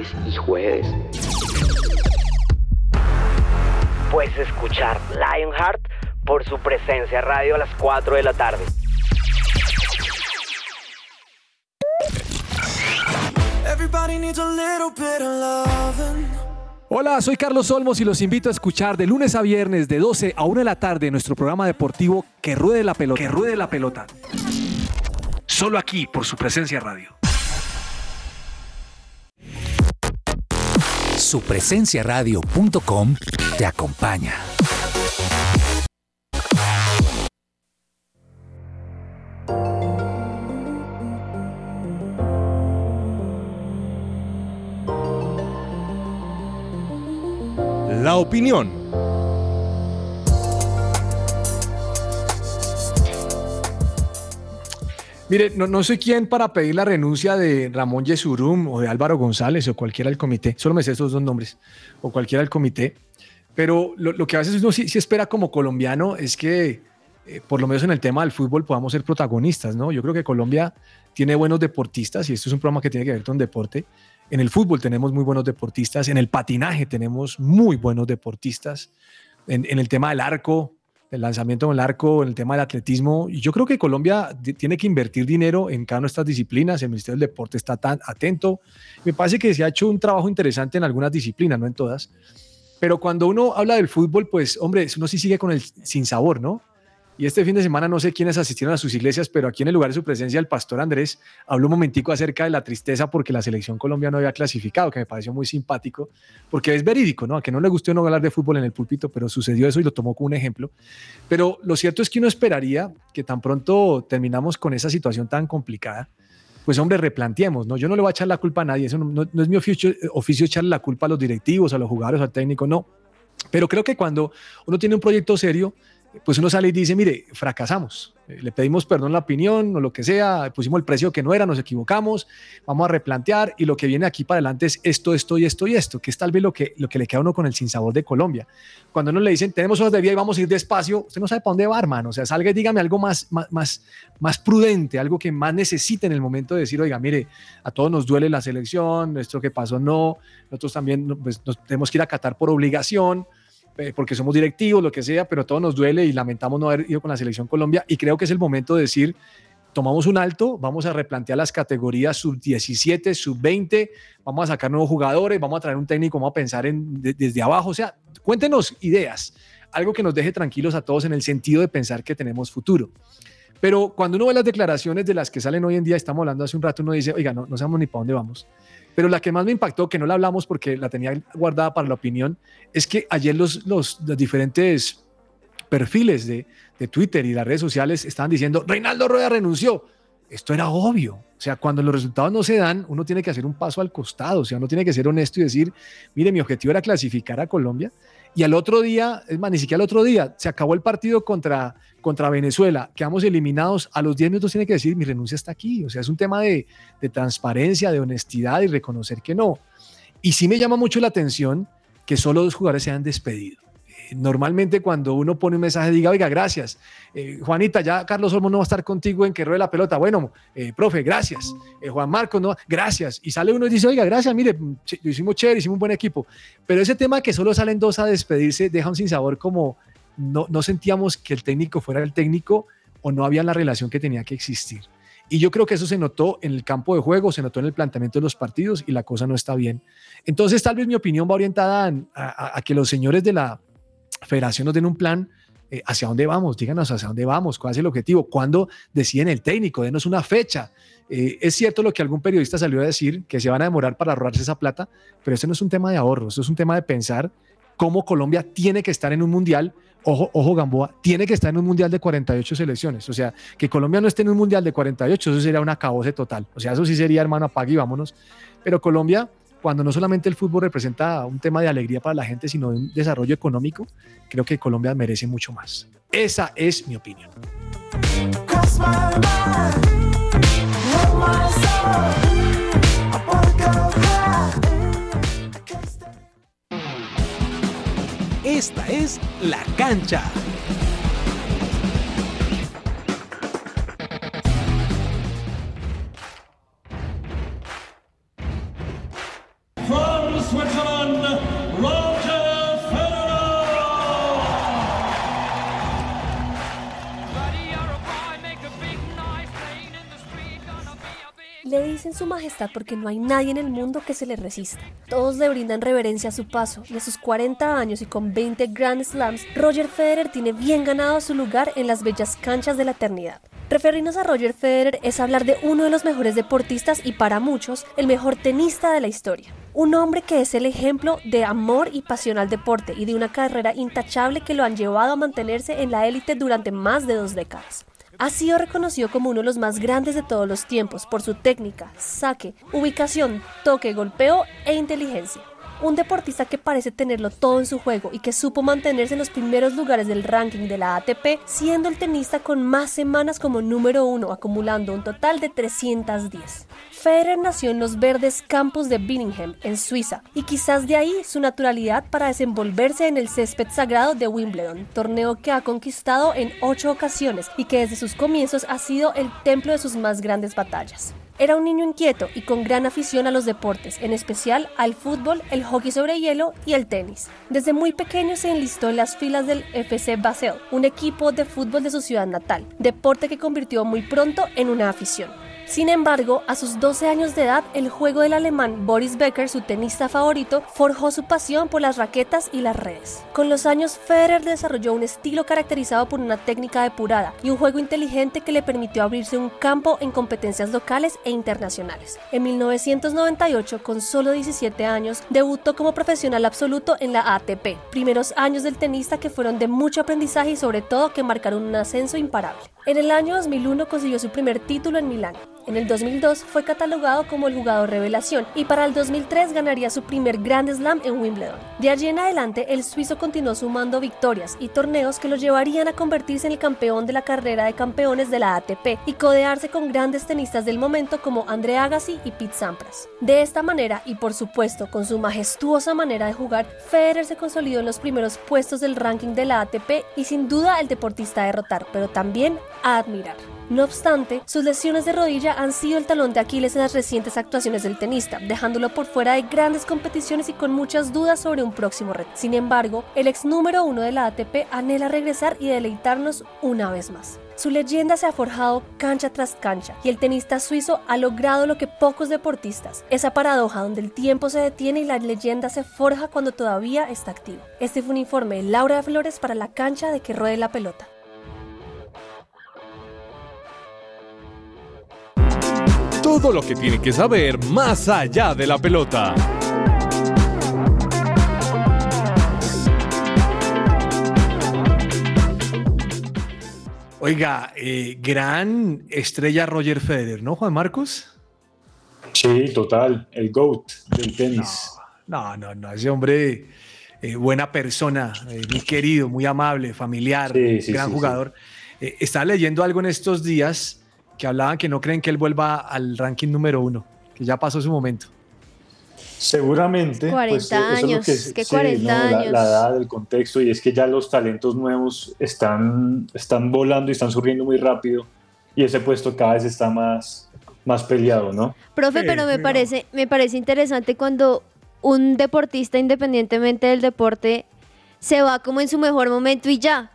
Martes y jueves? Pues escuchar Lionheart por su presencia radio a las 4 de la tarde. Everybody needs a little bit of loving. Hola, soy Carlos Olmos y los invito a escuchar de lunes a viernes de 12 a 1 de la tarde nuestro programa deportivo Que Ruede la Pelota. Que Ruede la Pelota. Solo aquí por su presencia radio. Supresenciaradio.com te acompaña. La opinión. Mire, no, no soy quien para pedir la renuncia de Ramón Yesurum o de Álvaro González o cualquiera del comité. Solo me sé esos dos nombres. O cualquiera del comité. Pero lo, lo que a veces uno sí, sí espera como colombiano es que, eh, por lo menos en el tema del fútbol, podamos ser protagonistas, ¿no? Yo creo que Colombia tiene buenos deportistas y esto es un programa que tiene que ver con deporte. En el fútbol tenemos muy buenos deportistas, en el patinaje tenemos muy buenos deportistas, en, en el tema del arco, el lanzamiento con el arco, en el tema del atletismo. Yo creo que Colombia tiene que invertir dinero en cada una de estas disciplinas. El Ministerio del Deporte está tan atento. Me parece que se ha hecho un trabajo interesante en algunas disciplinas, no en todas. Pero cuando uno habla del fútbol, pues, hombre, uno sí sigue con el sin sabor, ¿no? Y este fin de semana no sé quiénes asistieron a sus iglesias, pero aquí en el lugar de su presencia el pastor Andrés habló un momentico acerca de la tristeza porque la selección Colombia no había clasificado, que me pareció muy simpático, porque es verídico, ¿no? A que no le gustó no hablar de fútbol en el púlpito, pero sucedió eso y lo tomó como un ejemplo. Pero lo cierto es que uno esperaría que tan pronto terminamos con esa situación tan complicada, pues hombre, replanteemos, ¿no? Yo no le voy a echar la culpa a nadie, eso no, no- no es mi oficio, oficio echarle la culpa a los directivos, a los jugadores, al técnico, no. Pero creo que cuando uno tiene un proyecto serio, pues uno sale y dice, mire, fracasamos, Eh, le pedimos perdón la opinión o lo que sea, pusimos el precio que no era, nos equivocamos, vamos a replantear y lo que viene aquí para adelante es esto, esto y esto y esto, que es tal vez lo que, lo que le queda a uno con el sinsabor de Colombia. Cuando uno le dicen, tenemos horas de vida y vamos a ir despacio, usted no sabe para dónde va, hermano, o sea, salga y dígame algo más, más, más, más prudente, algo que más necesite en el momento de decir, oiga, mire, a todos nos duele la selección, esto que pasó no, nosotros también pues, tenemos que ir a Qatar por obligación, porque somos directivos, lo que sea, pero a todos nos duele y lamentamos no haber ido con la selección Colombia y creo que es el momento de decir, tomamos un alto, vamos a replantear las categorías sub-17, sub-20, vamos a sacar nuevos jugadores, vamos a traer un técnico, vamos a pensar en, de- desde abajo, o sea, cuéntenos ideas, algo que nos deje tranquilos a todos en el sentido de pensar que tenemos futuro. Pero cuando uno ve las declaraciones de las que salen hoy en día, estamos hablando hace un rato, uno dice, oiga, no, no sabemos ni para dónde vamos. Pero la que más me impactó, que no la hablamos porque la tenía guardada para la opinión, es que ayer los, los, diferentes perfiles de, de Twitter y las redes sociales estaban diciendo, Reinaldo Rueda renunció. Esto era obvio. O sea, cuando los resultados no se dan, uno tiene que hacer un paso al costado, o sea, uno tiene que ser honesto y decir, mire, mi objetivo era clasificar a Colombia y al otro día, es más, ni siquiera al otro día, se acabó el partido contra, contra Venezuela, quedamos eliminados, a los 10 minutos tiene que decir, mi renuncia está aquí, o sea, es un tema de, de transparencia, de honestidad y reconocer que no. Y sí me llama mucho la atención que solo dos jugadores se han despedido normalmente cuando uno pone un mensaje diga, oiga, gracias. Eh, Juanita, ya Carlos Olmo no va a estar contigo en que ruede la pelota. Bueno, eh, profe, gracias. Eh, Juan Marcos, no, gracias. Y sale uno y dice, oiga, gracias, mire, lo hicimos chévere, hicimos un buen equipo. Pero ese tema que solo salen dos a despedirse deja un sinsabor como no, no sentíamos que el técnico fuera el técnico o no había la relación que tenía que existir. Y yo creo que eso se notó en el campo de juego, se notó en el planteamiento de los partidos y la cosa no está bien. Entonces, tal vez mi opinión va orientada a que los señores de la, federación nos den un plan eh, hacia dónde vamos, díganos hacia dónde vamos, cuál es el objetivo, cuándo deciden el técnico, denos una fecha. Eh, es cierto lo que algún periodista salió a decir, que se van a demorar para ahorrarse esa plata, pero esto no es un tema de ahorro, esto es un tema de pensar cómo Colombia tiene que estar en un mundial. Ojo, ojo, Gamboa, tiene que estar en un mundial de 48 selecciones. O sea, que Colombia no esté en un mundial de 48, eso sería un acabose total. O sea, eso sí sería, hermano, apague y vámonos. Pero Colombia cuando no solamente el fútbol representa un tema de alegría para la gente, sino un desarrollo económico, creo que Colombia merece mucho más. Esa es mi opinión. Esta es La Cancha. Le dicen su majestad porque no hay nadie en el mundo que se le resista. Todos le brindan reverencia a su paso y a sus 40 años y con 20 Grand Slams, Roger Federer tiene bien ganado su lugar en las bellas canchas de la eternidad. Referirnos a Roger Federer es hablar de uno de los mejores deportistas y para muchos el mejor tenista de la historia. Un hombre que es el ejemplo de amor y pasión al deporte y de una carrera intachable que lo han llevado a mantenerse en la élite durante más de dos décadas. Ha sido reconocido como uno de los más grandes de todos los tiempos por su técnica, saque, ubicación, toque, golpeo e inteligencia. Un deportista que parece tenerlo todo en su juego y que supo mantenerse en los primeros lugares del ranking de la ATP, siendo el tenista con más semanas como número uno, acumulando un total de 310. Federer nació en los verdes campos de Birmingham, en Suiza, y quizás de ahí su naturalidad para desenvolverse en el césped sagrado de Wimbledon, torneo que ha conquistado en ocho ocasiones y que desde sus comienzos ha sido el templo de sus más grandes batallas. Era un niño inquieto y con gran afición a los deportes, en especial al fútbol, el hockey sobre hielo y el tenis. Desde muy pequeño se enlistó en las filas del FC Basel, un equipo de fútbol de su ciudad natal, deporte que convirtió muy pronto en una afición. Sin embargo, a sus 12 años de edad, el juego del alemán Boris Becker, su tenista favorito, forjó su pasión por las raquetas y las redes. Con los años, Federer desarrolló un estilo caracterizado por una técnica depurada y un juego inteligente que le permitió abrirse un campo en competencias locales e internacionales. En 1998, con solo 17 años, debutó como profesional absoluto en la ATP, primeros años del tenista que fueron de mucho aprendizaje y sobre todo que marcaron un ascenso imparable. En el año 2001 consiguió su primer título en Milán. En el 2002 fue catalogado como el jugador revelación y para el 2003 ganaría su primer Grand Slam en Wimbledon. De allí en adelante, el suizo continuó sumando victorias y torneos que lo llevarían a convertirse en el campeón de la carrera de campeones de la ATP y codearse con grandes tenistas del momento como André Agassi y Pete Sampras. De esta manera, y por supuesto con su majestuosa manera de jugar, Federer se consolidó en los primeros puestos del ranking de la ATP y sin duda el deportista a derrotar, pero también a admirar. No obstante, sus lesiones de rodilla han sido el talón de Aquiles en las recientes actuaciones del tenista, dejándolo por fuera de grandes competiciones y con muchas dudas sobre un próximo reto. Sin embargo, el ex número uno de la ATP anhela regresar y deleitarnos una vez más. Su leyenda se ha forjado cancha tras cancha y el tenista suizo ha logrado lo que pocos deportistas, esa paradoja donde el tiempo se detiene y la leyenda se forja cuando todavía está activo. Este fue un informe de Laura Flores para la cancha de que ruede la pelota. Todo lo que tiene que saber más allá de la pelota. Oiga, eh, gran estrella Roger Federer, ¿no, Juan Marcos? Sí, total, el GOAT del tenis. No, no, no, ese hombre, eh, buena persona, eh, muy querido, muy amable, familiar, Sí, sí, gran sí, jugador. Eh, estaba leyendo algo en estos días que hablaban que no creen que él vuelva al ranking número uno, que ya pasó su momento. Seguramente. 40 pues, eso es años, que sí, 40 no, la- años. La, edad, el contexto, y es que ya los talentos nuevos están, están volando y están surgiendo muy rápido, y ese puesto cada vez está más, más peleado, ¿no? Profe, Sí, pero me parece, me parece interesante cuando un deportista, independientemente del deporte, se va como en su mejor momento y ya.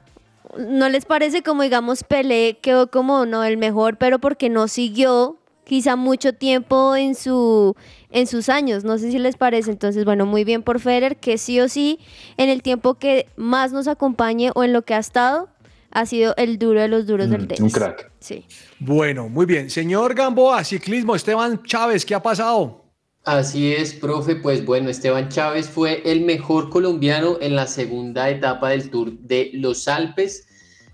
¿No les parece como, digamos, Pelé quedó como no el mejor, pero porque no siguió quizá mucho tiempo en su en sus años? No sé si les parece. Entonces, bueno, muy bien por Federer, que sí o sí, en el tiempo que más nos acompañe o en lo que ha estado, ha sido el duro de los duros del Mm, tenis. un crack. Sí. Bueno, muy bien. Señor Gamboa, ciclismo, Esteban Chávez, ¿qué ha pasado? Así es, profe. Pues bueno, Esteban Chávez fue el mejor colombiano en la segunda etapa del Tour de los Alpes.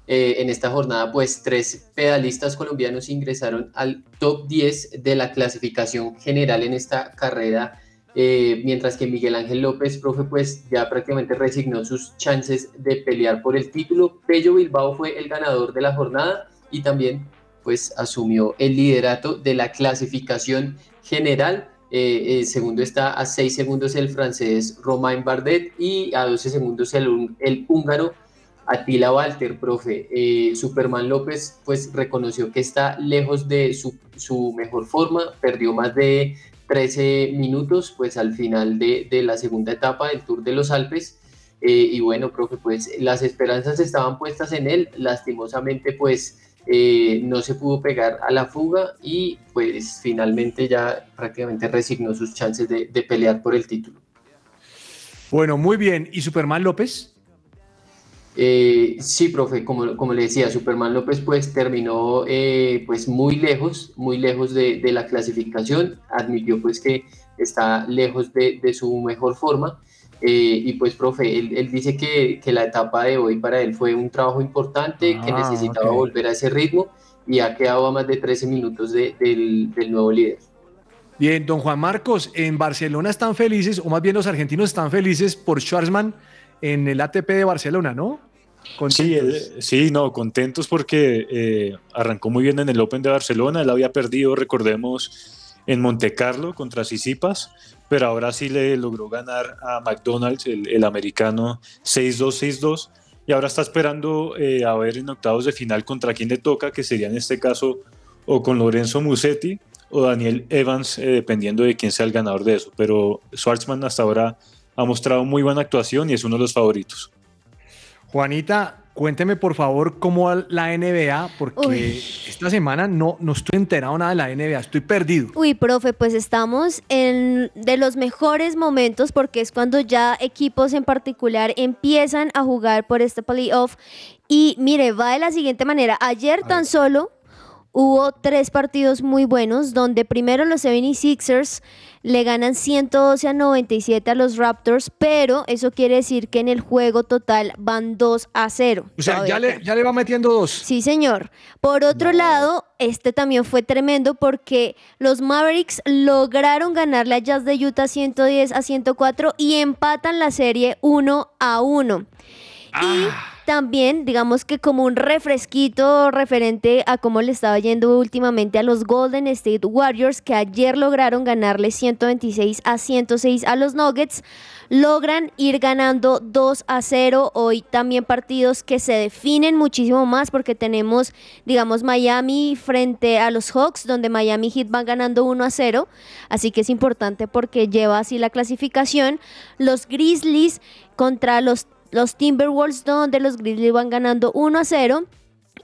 Eh, en esta jornada, pues tres pedalistas colombianos ingresaron al top 10 de la clasificación general en esta carrera, eh, mientras que Miguel Ángel López, profe, pues ya prácticamente resignó sus chances de pelear por el título. Pello Bilbao fue el ganador de la jornada y también pues asumió el liderato de la clasificación general. Eh, segundo está a 6 segundos el francés Romain Bardet y a 12 segundos el, el húngaro Attila Walter, profe. Eh, Superman López pues reconoció que está lejos de su, su mejor forma, perdió más de 13 minutos pues al final de, de la segunda etapa del Tour de los Alpes. Eh, y bueno, profe, pues las esperanzas estaban puestas en él, lastimosamente pues eh, no se pudo pegar a la fuga y pues finalmente ya prácticamente resignó sus chances de, de pelear por el título. Bueno, muy bien. ¿Y Superman López? Eh, sí, profe, como, como le decía, Superman López pues terminó eh, pues muy lejos, muy lejos de, de la clasificación, admitió pues que está lejos de, de su mejor forma eh, y pues profe, él, él dice que, que la etapa de hoy para él fue un trabajo importante, que Ah, necesitaba ok. volver a ese ritmo y ha quedado a más de 13 minutos de- del, del nuevo líder. Bien, don Juan Marcos, en Barcelona están felices, o más bien los argentinos están felices por Schwarzman en el ATP de Barcelona, ¿no? Sí, él- sí, no, contentos porque eh, arrancó muy bien en el Open de Barcelona. Él había perdido, recordemos, en Monte Carlo contra Sisipas, pero ahora sí le logró ganar a McDonald's, el, americano, 6-2, 6-2. Y ahora está esperando eh, a ver en octavos de final contra quién le toca, que sería en este caso o con Lorenzo Musetti o Daniel Evans, eh, dependiendo de quién sea el ganador de eso. Pero Schwartzman hasta ahora ha mostrado muy buena actuación y es uno de los favoritos. Juanita, cuénteme por favor cómo va la NBA, porque Uy. esta semana no, no estoy enterado nada de la NBA, estoy perdido. Uy, profe, pues estamos en de los mejores momentos porque es cuando ya equipos en particular empiezan a jugar por este playoff. Y mire, va de la siguiente manera. Ayer tan solo hubo tres partidos muy buenos, donde primero los 76ers le ganan 112 a 97 a los Raptors, pero eso quiere decir que en el juego total van 2 a 0. O sea, ya le, ya le va metiendo dos. Sí, señor. Por otro lado, este también fue tremendo porque los Mavericks lograron ganarle a Jazz de Utah 110 a 104 y empatan la serie 1 a 1. Y también, digamos que como un refresquito referente a cómo le estaba yendo últimamente a los Golden State Warriors, que ayer lograron ganarle 126 a 106 a los Nuggets, logran ir ganando 2 a 0. Hoy también partidos que se definen muchísimo más porque tenemos, digamos, Miami frente a los Hawks, donde Miami Heat van ganando 1 a 0. Así que es importante porque lleva así la clasificación. Los Grizzlies contra los los Timberwolves, donde los Grizzlies van ganando 1 a 0.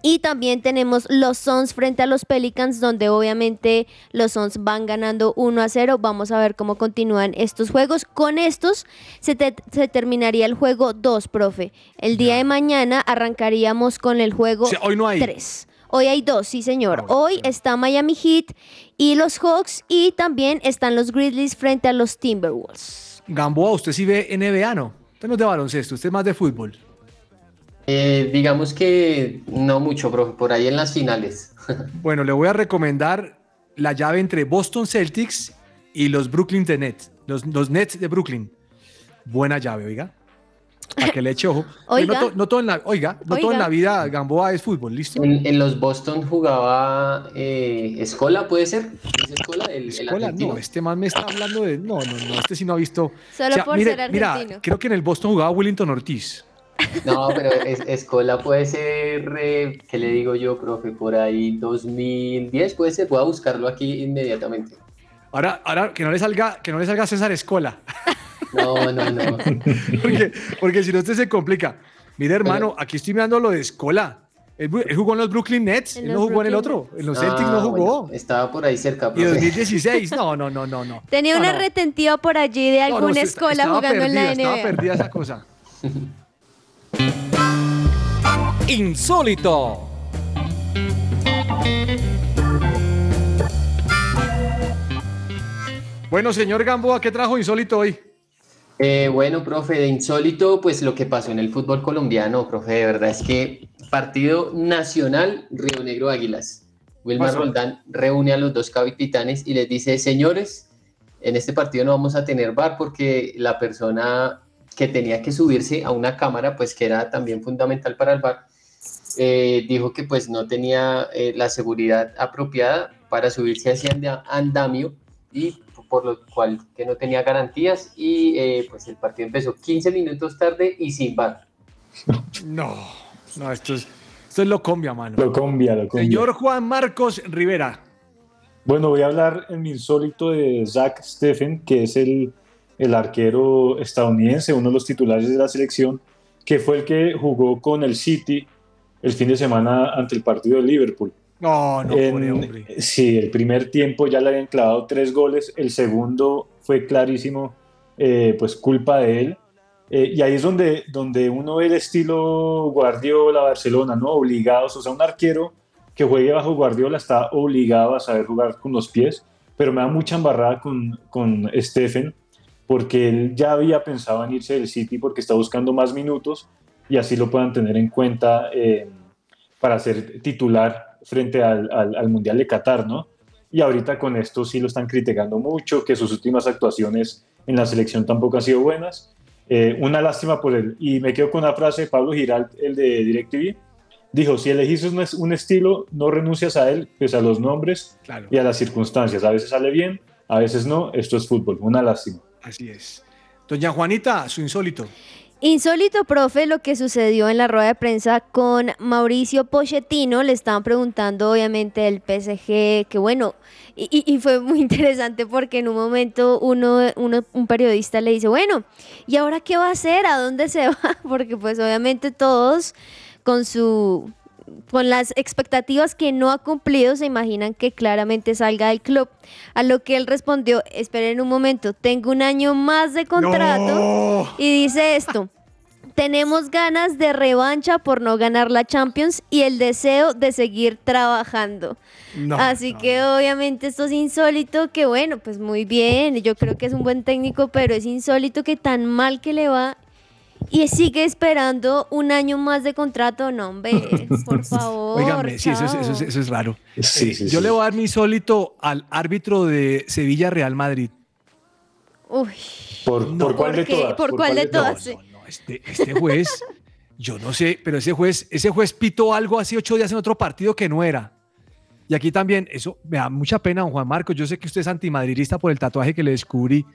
Y también tenemos los Suns frente a los Pelicans, donde obviamente los Suns van ganando 1 a 0. Vamos a ver cómo continúan estos juegos. Con estos se, te- se terminaría el juego 2, profe. El día de mañana arrancaríamos con el juego O sea, hoy no hay. 3. Hoy hay dos, sí señor. Hoy está Miami Heat y los Hawks y también están los Grizzlies frente a los Timberwolves. Gamboa, usted sí ve NBA, ¿no? Usted no es de baloncesto, usted es más de fútbol. Eh, digamos que no mucho, profe, por ahí en las finales. Bueno, le voy a recomendar la llave entre Boston Celtics y los Brooklyn Nets, los, los Nets de Brooklyn. Buena llave, oiga. Para que le eche ojo. Oiga. No, to- no todo en la, oiga, no todo en la vida Gamboa es fútbol, ¿listo? En, en los Boston jugaba eh, Escola, ¿puede ser? ¿Es Escola? El, Escola, no, este man me está hablando de. No, no, no, este sí no ha visto. Solo por mire, ser Mira, argentino. creo que en el Boston jugaba Willington Ortiz. No, pero es- Escola puede ser, eh, ¿qué le digo yo, profe? Por ahí 2010 puede ser. Voy a buscarlo aquí inmediatamente. Ahora, ahora que no le salga, que no le salga César Escola. No, no, no. porque, porque si no, usted se complica. Mire, hermano, aquí estoy mirando lo de Escola. Él, él jugó en los Brooklyn Nets, él no jugó en el otro. En los Ah, Celtics no jugó. bueno, estaba por ahí cerca, Y profe. 2016, no, no, no, no, no. Tenía No, una no. retentiva por allí de No, no, alguna usted escuela jugando en la perdida, Estaba NBA. perdida esa cosa. Insólito. Bueno, señor Gamboa, ¿qué trajo insólito hoy? Eh, bueno, profe, de insólito, pues lo que pasó en el fútbol colombiano, profe, de verdad es que partido nacional Río Negro Águilas. Wilmar. Roldán reúne a los dos capitanes y les dice, señores, en este partido no vamos a tener bar porque la persona que tenía que subirse a una cámara, pues que era también fundamental para el bar, eh, dijo que pues no tenía eh, la seguridad apropiada para subirse hacia anda- andamio y por lo cual que no tenía garantías y eh, pues el partido empezó 15 minutos tarde y sin bar. No, no, esto es, esto es Locombia, mano. Locombia, Locombia. Señor Juan Marcos Rivera. Bueno, voy a hablar en mi insólito de Zach Steffen, que es el, el arquero estadounidense, uno de los titulares de la selección, que fue el que jugó con el City el fin de semana ante el partido de Liverpool. No, no, En- pobre hombre. Sí, el primer tiempo ya le habían clavado tres goles, el segundo fue clarísimo, eh, pues culpa de él. Eh, y ahí es donde, donde uno ve el estilo Guardiola, Barcelona, ¿no? Obligados, o sea, un arquero que juegue bajo Guardiola está obligado a saber jugar con los pies, pero me da mucha embarrada con, con Stephen, porque él ya había pensado en irse del City porque está buscando más minutos y así lo puedan tener en cuenta eh, para ser titular frente al, al- al Mundial de Qatar, ¿no? Y ahorita con esto sí lo están criticando mucho, que sus últimas actuaciones en la selección tampoco han sido buenas. Eh, una lástima por él. Y me quedo con una frase de Pablo Giralt, el de DirecTV. Dijo, si elegís un, un estilo, no renuncias a él, pese a los nombres Claro. y a las circunstancias. A veces sale bien, a veces no. Esto es fútbol. Una lástima. Así es. Doña Juanita, su insólito. Insólito, profe, lo que sucedió en la rueda de prensa con Mauricio Pochettino. Le estaban preguntando, obviamente, del PSG, que bueno, y, y- fue muy interesante porque en un momento uno, uno- un periodista le dice, bueno, ¿y ahora qué va a hacer? ¿A dónde se va? Porque pues obviamente todos con su con las expectativas que no ha cumplido, se imaginan que claramente salga del club. A lo que él respondió, esperen un momento, tengo un año más de contrato. Y dice esto, tenemos ganas de revancha por no ganar la Champions y el deseo de seguir trabajando. No, Así que obviamente esto es insólito, que bueno, pues muy bien, yo creo que es un buen técnico, pero es insólito que tan mal que le va y sigue esperando un año más de contrato, no hombre, por favor. Óigame, sí, eso es, chao. eso es- eso es raro. Sí, Eh, sí, yo sí. le voy a dar mi insólito al árbitro de Sevilla Real Madrid. Uy, ¿Por, ¿por cuál de qué? todas? ¿Por cuál de todas? Este, este juez, yo no sé, pero ese juez, ese juez pitó algo hace ocho días en otro partido que no era. Y aquí también, eso me da mucha pena, don Juan Marcos. Yo sé que usted es antimadridista por el tatuaje que le descubrí,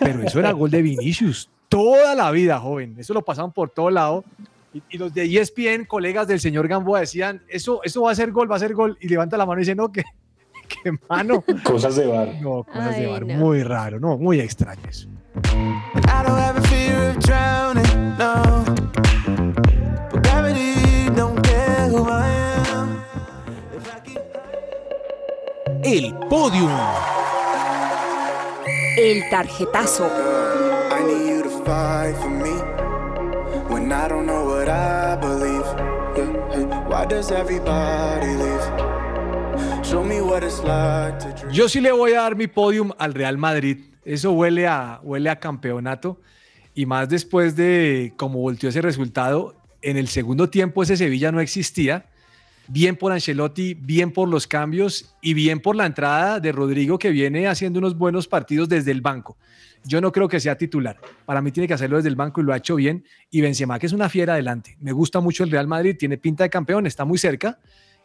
pero eso era gol de Vinicius toda la vida, joven. Eso lo pasaban por todo lado. Y, y los de ESPN, colegas del señor Gamboa, decían, eso, eso va a ser gol, va a ser gol. Y levanta la mano y dice, no, que, que mano. Cosas de bar. No, cosas de bar. no. Muy raro, no, muy extraño eso. El podium. El tarjetazo. I need fight for me when I don't know what I believe. Why does everybody leave? Show me what it's like to dream. Yo sí le voy a dar mi podium al Real Madrid. Eso huele a, huele a campeonato. Y más después de cómo volteó ese resultado. en el segundo tiempo ese Sevilla no existía, bien por Ancelotti, bien por los cambios y bien por la entrada de Rodrigo que viene haciendo unos buenos partidos desde el banco. Yo no creo que sea titular. Para mí tiene que hacerlo desde el banco y lo ha hecho bien. Y Benzema, que es una fiera adelante. Me gusta mucho el Real Madrid, tiene pinta de campeón, está muy cerca.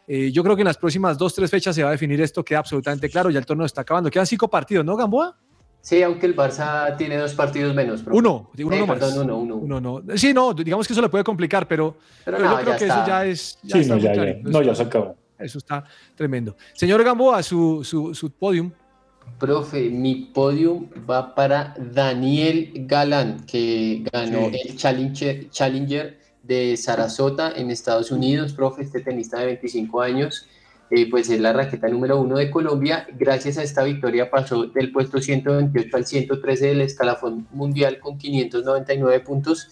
Eh, yo creo que en las próximas dos, tres fechas se va a definir esto, queda absolutamente claro. Ya el torneo está acabando. Quedan cinco partidos, ¿no, Gamboa? Sí, aunque el Barça tiene dos partidos menos. profe. Uno, uno Eh, no más. perdón, uno, uno. Uno no. Sí, no, digamos que eso le puede complicar, pero, Pero pero no, yo creo ya que eso está. ya es. Sí, está no, ya, ya. No, ya se acabó. Eso está tremendo. Señor Gamboa, su, su, su podium. Profe, mi podium va para Daniel Galán, que ganó Sí. el Challenger, Challenger de Sarasota en Estados Unidos. Profe, este tenista de 25 años, eh, pues es la raqueta número uno de Colombia. Gracias a esta victoria pasó del puesto 128 al 113 del escalafón mundial con 599 puntos.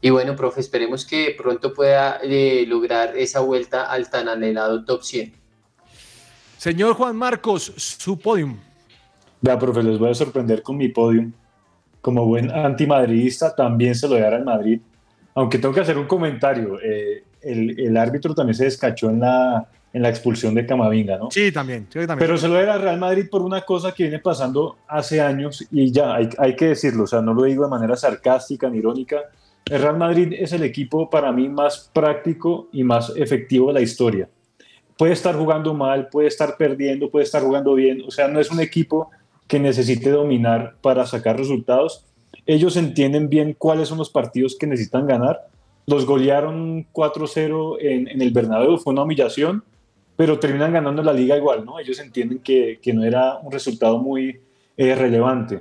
Y bueno, profe, esperemos que pronto pueda eh, lograr esa vuelta al tan anhelado top 100. Señor Juan Marcos, su podium. Vea, profe, les voy a sorprender con mi podium. Como buen antimadridista, también se lo voy a dar al Madrid. Aunque tengo que hacer un comentario. eh, el, el árbitro también se descachó en la, en la expulsión de Camavinga, ¿no? Sí, también. sí, también. Pero se lo era al Real Madrid por una cosa que viene pasando hace años y ya, hay, hay que decirlo, o sea, no lo digo de manera sarcástica ni irónica. El Real Madrid es el equipo para mí más práctico y más efectivo de la historia. Puede estar jugando mal, puede estar perdiendo, puede estar jugando bien, o sea, no es un equipo que necesite dominar para sacar resultados. Ellos entienden bien cuáles son los partidos que necesitan ganar. Los golearon 4-0 en, en el Bernabéu, fue una humillación, pero terminan ganando la liga igual, ¿no? Ellos entienden que, que no era un resultado muy eh, relevante.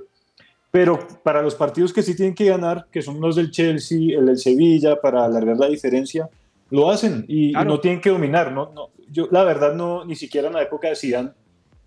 Pero para los partidos que sí tienen que ganar, que son los del Chelsea, el del Sevilla, para alargar la diferencia, lo hacen y, y Claro. no tienen que dominar, ¿no? no yo, la verdad, no, ni siquiera en la época de Zidane,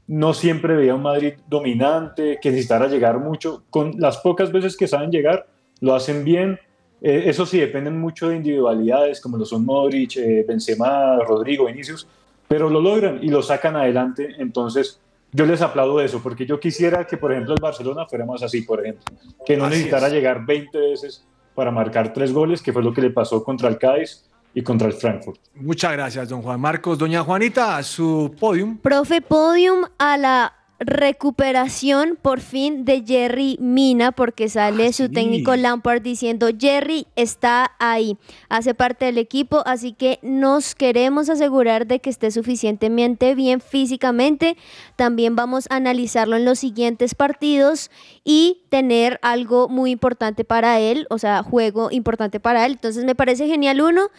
no siempre veía un Madrid dominante, que necesitara llegar mucho. Con las pocas veces que saben llegar, lo hacen bien. Eh, eso sí, dependen mucho de individualidades, como lo son Modric, eh, Benzema, Rodrigo, Vinicius, pero lo logran y lo sacan adelante. Entonces, yo les aplaudo eso, porque yo quisiera que, por ejemplo, el Barcelona fuera más así, por ejemplo, que no Así necesitara es. llegar 20 veces para marcar tres goles, que fue lo que le pasó contra el Cádiz y contra el Frankfurt. Muchas gracias, don Juan Marcos. Doña Juanita, su podium. Profe Podium a la recuperación por fin de Jerry Mina porque sale su sí. técnico Lampard diciendo Jerry está ahí, hace parte del equipo, así que nos queremos asegurar de que esté suficientemente bien físicamente. También vamos a analizarlo en los siguientes partidos y tener algo muy importante para él, o sea, juego importante para él. Entonces me parece genial uno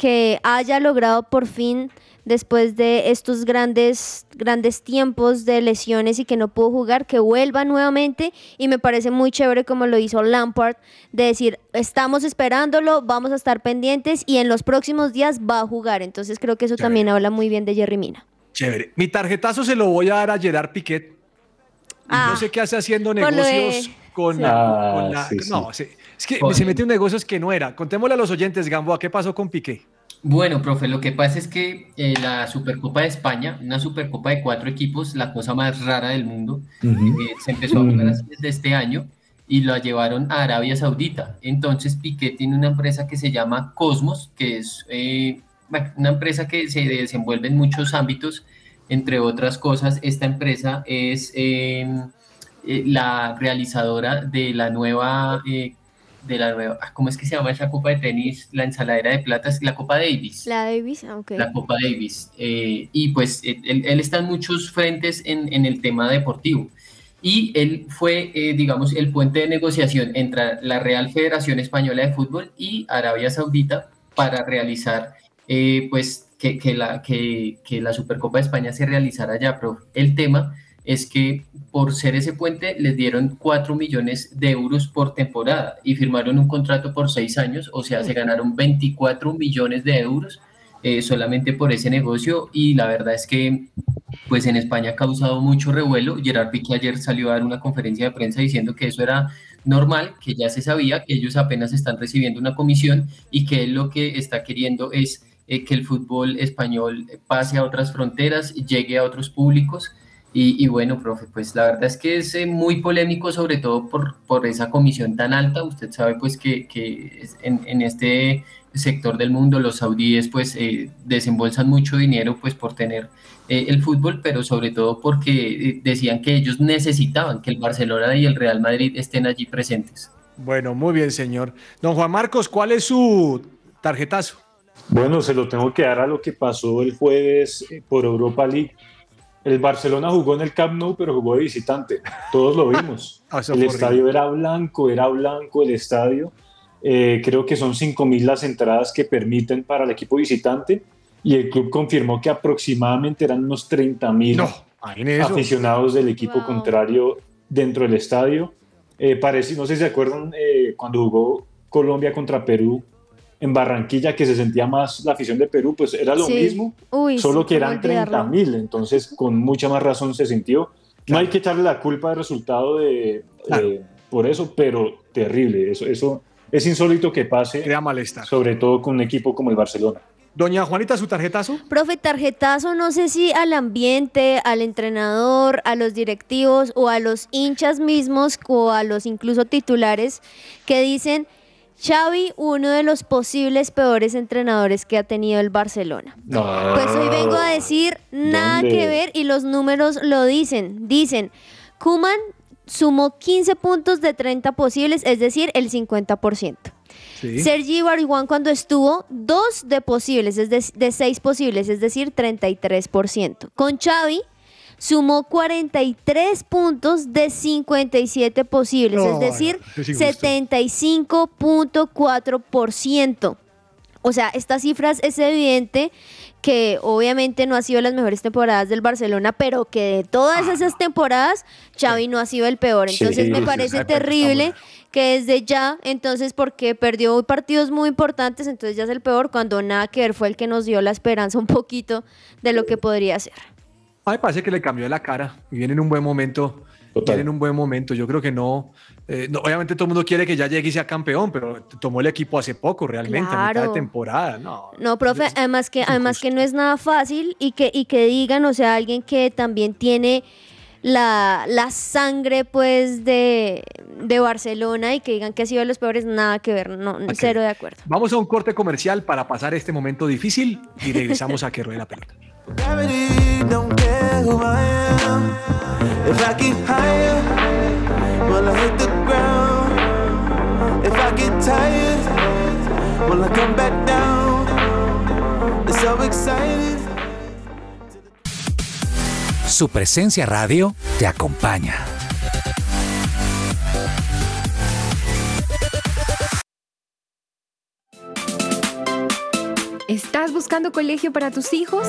que haya logrado por fin después de estos grandes grandes tiempos de lesiones y que no pudo jugar, que vuelva nuevamente y me parece muy chévere como lo hizo Lampard de decir, estamos esperándolo, vamos a estar pendientes y en los próximos días va a jugar. Entonces creo que eso también habla muy bien de Jerry Mina. Chévere. Mi tarjetazo se lo voy a dar a Gerard Piquet. Ah, no sé qué hace haciendo de- negocios con, sí. la, con Ah, la- sí, sí. No, se- es que se metió en negocios que no era. Contémosle a los oyentes, Gamboa, ¿qué pasó con Piqué? Bueno, profe, lo que pasa es que eh, la Supercopa de España, una Supercopa de cuatro equipos, la cosa más rara del mundo, eh, se empezó a jugar así desde este año y la llevaron a Arabia Saudita. Entonces Piqué tiene una empresa que se llama Cosmos, que es eh, una empresa que se desenvuelve en muchos ámbitos, entre otras cosas, esta empresa es la realizadora de la nueva... eh, de la nueva, ah, ¿cómo es que se llama esa copa de tenis? La ensaladera de plata es la Copa Davis La Davis, ah, ok. la Copa Davis. Eh, y pues eh, él, él está en muchos frentes en, en el tema deportivo. Y él fue, eh, digamos, el puente de negociación entre la Real Federación Española de Fútbol y Arabia Saudita para realizar, eh, pues, que, que la, que, que la Supercopa de España se realizara allá. Pero el tema es que por ser ese puente les dieron 4 millones de euros por temporada y firmaron un contrato por 6 años, o sea, se ganaron 24 millones de euros eh, solamente por ese negocio y la verdad es que pues en España ha causado mucho revuelo. Gerard Piqué ayer salió a dar una conferencia de prensa diciendo que eso era normal, que ya se sabía, que ellos apenas están recibiendo una comisión y que él lo que está queriendo es eh, que el fútbol español pase a otras fronteras, llegue a otros públicos. Y, y bueno, profe, pues la verdad es que es eh, muy polémico, sobre todo por, por esa comisión tan alta. Usted sabe pues que, que en, en este sector del mundo. Los saudíes pues eh, desembolsan mucho dinero pues por tener eh, el fútbol, pero sobre todo porque eh, decían que ellos necesitaban que el Barcelona y el Real Madrid estén allí presentes. Bueno, muy bien, señor. Don Juan Marcos, ¿cuál es su tarjetazo? Bueno, se lo tengo que dar a lo que pasó el jueves por Europa League. El Barcelona jugó en el Camp Nou, pero jugó de visitante. Todos lo vimos. Ah, el estadio era blanco, era blanco el estadio. Eh, creo que son 5.000 las entradas que permiten para el equipo visitante y el club confirmó que aproximadamente eran unos 30.000 imagine eso. aficionados del equipo contrario dentro del estadio. Eh, parece, no sé si se acuerdan eh, cuando jugó Colombia contra Perú en Barranquilla, que se sentía más la afición de Perú, pues era lo Sí. mismo, Uy, solo sí, que eran olvidarlo. 30 mil, entonces con mucha más razón se sintió. No hay que echarle la culpa del resultado de, de- por eso, pero terrible, eso, eso es insólito que pase, sobre todo con un equipo como el Barcelona. Doña Juanita, su tarjetazo. Profe, tarjetazo, no sé si al ambiente, al entrenador, a los directivos o a los hinchas mismos o a los incluso titulares que dicen Xavi, uno de los posibles peores entrenadores que ha tenido el Barcelona. No. Pues hoy vengo a decir nada ¿Dónde? que ver y los números lo dicen. Dicen, Kuman sumó 15 puntos de 30 posibles, es decir, el 50%. Sergi Bariguan cuando estuvo, dos de posibles, es de, de seis posibles, es decir, 33%. Con Xavi sumó 43 puntos de 57 posibles, No, es decir, no, qué injusto. 75.4%. O sea, estas cifras es evidente que obviamente no ha sido las mejores temporadas del Barcelona, pero que de todas esas temporadas Xavi no ha sido el peor. Entonces sí, me parece terrible que desde ya, entonces porque perdió partidos muy importantes, entonces ya es el peor, cuando nada que ver fue el que nos dio la esperanza un poquito de lo que podría ser. A mí me parece que le cambió la cara y viene en un buen momento. Viene en un buen momento. Yo creo que no, eh, no- Obviamente todo el mundo quiere que ya llegue y sea campeón, pero tomó el equipo hace poco realmente, a mitad Claro. de temporada. No, No, profe, además que, además que no es nada fácil y que, y que digan, o sea, alguien que también tiene la, la sangre pues de, de Barcelona y que digan que ha sido de los peores, nada que ver, no, cero de acuerdo. Vamos a un corte comercial para pasar este momento difícil y regresamos a que ruede la pelota. Who I am. If I get higher, will I hit the ground? If I get tired, will I come back down? It's so exciting. Su presencia radio te acompaña. ¿Estás buscando colegio para tus hijos?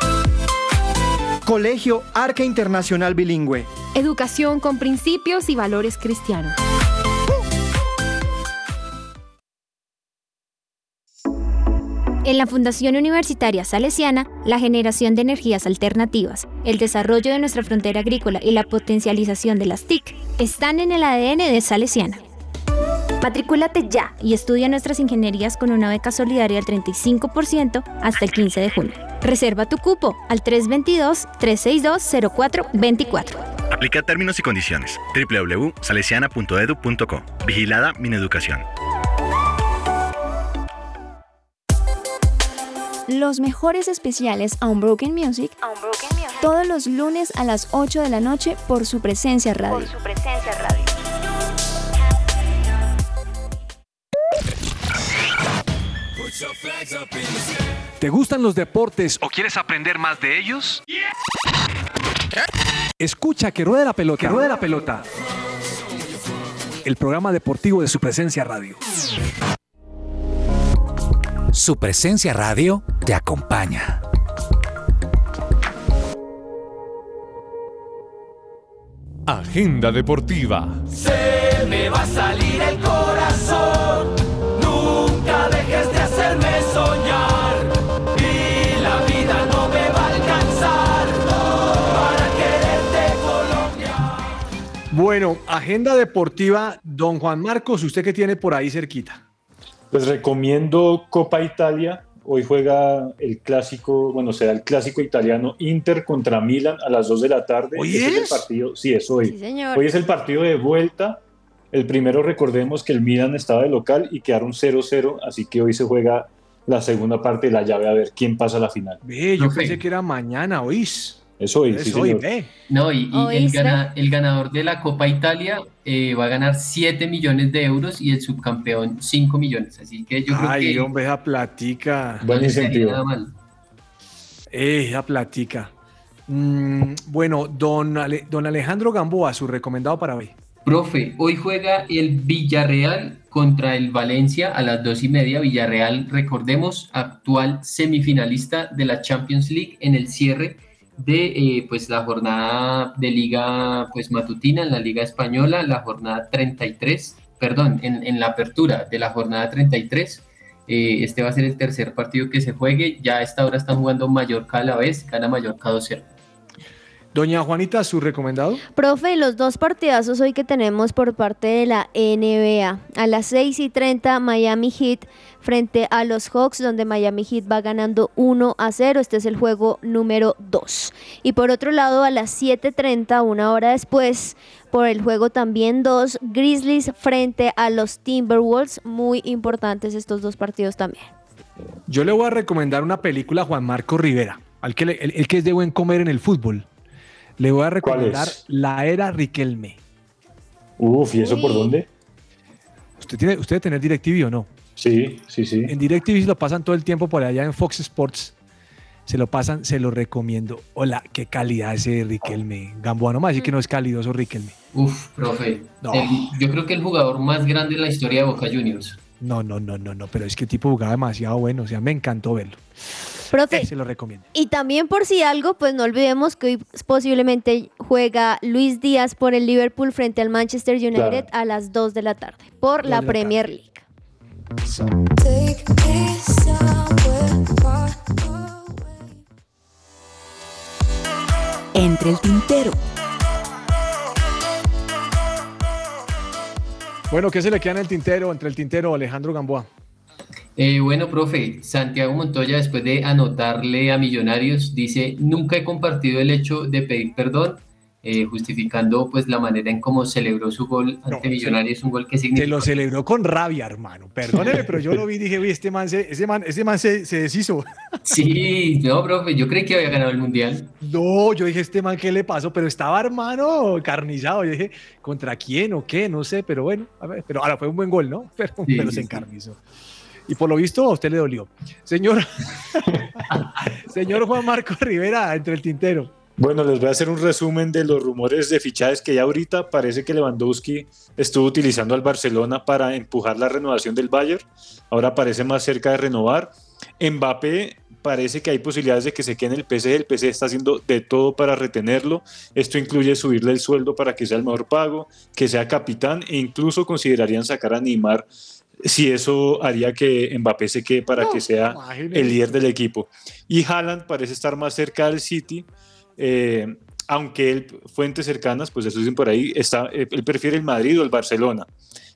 Colegio Arca Internacional Bilingüe. Educación con principios y valores cristianos. En la Fundación Universitaria Salesiana, la generación de energías alternativas, el desarrollo de nuestra frontera agrícola y la potencialización de las TIC están en el ADN de Salesiana. Matricúlate ya y estudia nuestras ingenierías con una beca solidaria del 35% hasta el 15 de junio. Reserva tu cupo al 322-362-0424. Aplica términos y condiciones. www.salesiana.edu.co. Vigilada Mineducación. Los mejores especiales a Unbroken Music, todos los lunes a las 8 de la noche por su presencia radio. presencia radio. ¿Te gustan los deportes o quieres aprender más de ellos? Escucha que ruede la pelota. Que ruede la pelota. El programa deportivo de su presencia radio. Su presencia radio te acompaña. Agenda deportiva. Se me va a salir el corazón. Bueno, agenda deportiva, don Juan Marcos, ¿usted qué tiene por ahí cerquita? Pues recomiendo Copa Italia. Hoy juega el clásico, bueno, será el clásico italiano Inter contra Milan a las 2 de la tarde. ¿Hoy es? el partido, sí, es hoy. Sí, señor. Hoy es el partido de vuelta. El primero, recordemos que el Milan estaba de local y quedaron 0-0, así que hoy se juega la segunda parte de la llave a ver quién pasa a la final. Ve, yo pensé que era mañana, ¿oís? Es hoy, Es sí, hoy, ve. No, y, y el, ¿Oíste? gana- el ganador de la Copa Italia eh, va a ganar 7 millones de euros y el subcampeón 5 millones. Así que yo creo Ay, que hombre, esa platica. Buen no sería incentivo. nada mal. Eh, esa platica. Mm, bueno, don, Ale- don Alejandro Gamboa, su recomendado para hoy. Profe, hoy juega el Villarreal contra el Valencia a las dos y media. Villarreal, recordemos, actual semifinalista de la Champions League en el cierre de eh, pues la jornada de liga pues matutina en la Liga Española, la jornada 33, perdón, en, en la apertura de la jornada 33. Eh, este va a ser el tercer partido que se juegue. Ya a esta hora están jugando Mallorca a la vez, gana Mallorca 2-0. Doña Juanita, su recomendado. Profe, los dos partidazos hoy que tenemos por parte de la NBA. A las 6 y 30, Miami Heat frente a los Hawks, donde Miami Heat va ganando 1 a 0. Este es el juego número 2. Y por otro lado, a las 7.30, una hora después, por el juego también 2, Grizzlies frente a los Timberwolves. Muy importantes estos dos partidos también. Yo le voy a recomendar una película a Juan Marco Rivera, al que le- el, el que es de buen comer en el fútbol. Le voy a recomendar? La Era Riquelme. Uf, ¿y eso por dónde? ¿Usted tiene, usted debe tener DirecTV o no? Sí, sí, sí. En DirecTV se lo pasan todo el tiempo por allá en Fox Sports. Se lo pasan, se lo recomiendo. Hola, qué calidad ese Riquelme. Gamboa, no más decir que no es calidoso Riquelme. Uf, profe. No. el- yo creo que el jugador más grande en la historia de Boca Juniors. No, no, no, no, no, pero es que el tipo jugaba demasiado bueno, o sea, me encantó verlo. Profe, Se lo recomiendo. Y también por si algo, pues no olvidemos que hoy posiblemente juega Luis Díaz por el Liverpool frente al Manchester United Claro. a las 2 de la tarde por la Premier League. Entre el tintero. Bueno, ¿qué se le queda en el tintero, entre el tintero, Alejandro Gamboa? Eh, bueno, profe, Santiago Montoya, después de anotarle a Millonarios, dice, nunca he compartido el hecho de pedir perdón, eh, justificando pues la manera en cómo celebró su gol ante No, Millonarios, un gol que Se significa... lo celebró con rabia, hermano. Perdóneme, pero yo lo vi y dije, uy, este man se, ese man, ese man se, se deshizo. Sí, no, profe, yo creí que había ganado el Mundial. No, yo dije, este man, ¿qué le pasó? Pero estaba, hermano, carnizado. Yo dije, ¿contra quién o qué? No sé, pero bueno, a ver, pero ahora fue un buen gol, ¿no? Pero, Sí, pero sí, se sí. Y por lo visto, a usted le dolió. Señor, señor Juan Marco Rivera, entre el tintero. Bueno, les voy a hacer un resumen de los rumores de fichajes que ya ahorita parece que Lewandowski estuvo utilizando al Barcelona para empujar la renovación del Bayern. Ahora parece más cerca de renovar. Mbappé parece que hay posibilidades de que se quede en el PSG. El PSG está haciendo de todo para retenerlo. Esto incluye subirle el sueldo para que sea el mejor pago, que sea capitán e incluso considerarían sacar a Neymar si eso haría que Mbappé se quede para que sea el líder del equipo. Y Haaland parece estar más cerca del City, eh, aunque él, fuentes cercanas, pues eso dicen por ahí, está, eh, él prefiere el Madrid o el Barcelona.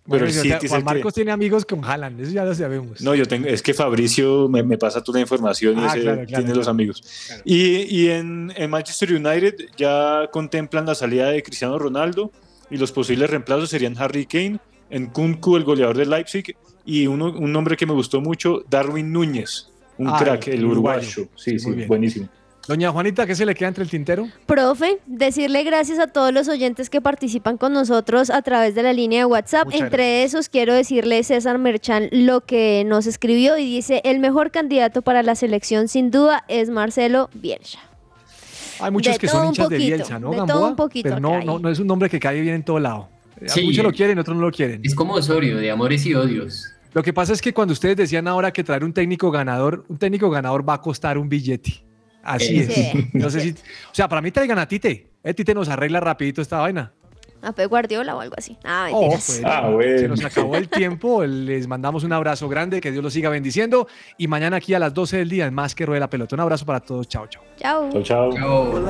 Pero Bueno, el o sea, City Juan el que- Marcos tiene amigos con Haaland, eso ya lo sabemos. No, yo tengo, es que Fabricio me, me pasa toda la información y Ah, ese claro, claro, tiene claro. los amigos. Y, y en, en Manchester United ya contemplan la salida de Cristiano Ronaldo y los posibles reemplazos serían Harry Kane, en Kunku, el goleador de Leipzig, y uno, un nombre que me gustó mucho, Darwin Núñez, un Ah, crack, el el uruguayo. uruguayo. Sí, Sí, sí, muy bien. buenísimo. Doña Juanita, ¿qué se le queda entre el tintero? Profe, decirle gracias a todos los oyentes que participan con nosotros a través de la línea de WhatsApp. Muchas Entre esos quiero decirle César Merchan lo que nos escribió y dice, el mejor candidato para la selección sin duda es Marcelo Bielsa. Hay muchos De que son hinchas de Bielsa, ¿no, de todo un poquito Pero no, acá no, hay. no es un nombre que cae bien en todo lado. Eh, Sí. Muchos lo quieren, otros no lo quieren. Es como Osorio, de amores y odios. Lo que pasa es que cuando ustedes decían ahora que traer un técnico ganador, un técnico ganador va a costar un billete. Así Sí. es. No sé si, o sea, para mí traigan a Tite. Eh, Tite nos arregla rapidito esta vaina a Pep Guardiola o algo así. Ah, oh, pues. Ah, se nos acabó el tiempo. Les mandamos un abrazo grande, que Dios los siga bendiciendo. Y mañana aquí a las 12 del día en Más que Rueda la Pelota. Un abrazo para todos. Chao, chao. Chao. Chao, chao. chao.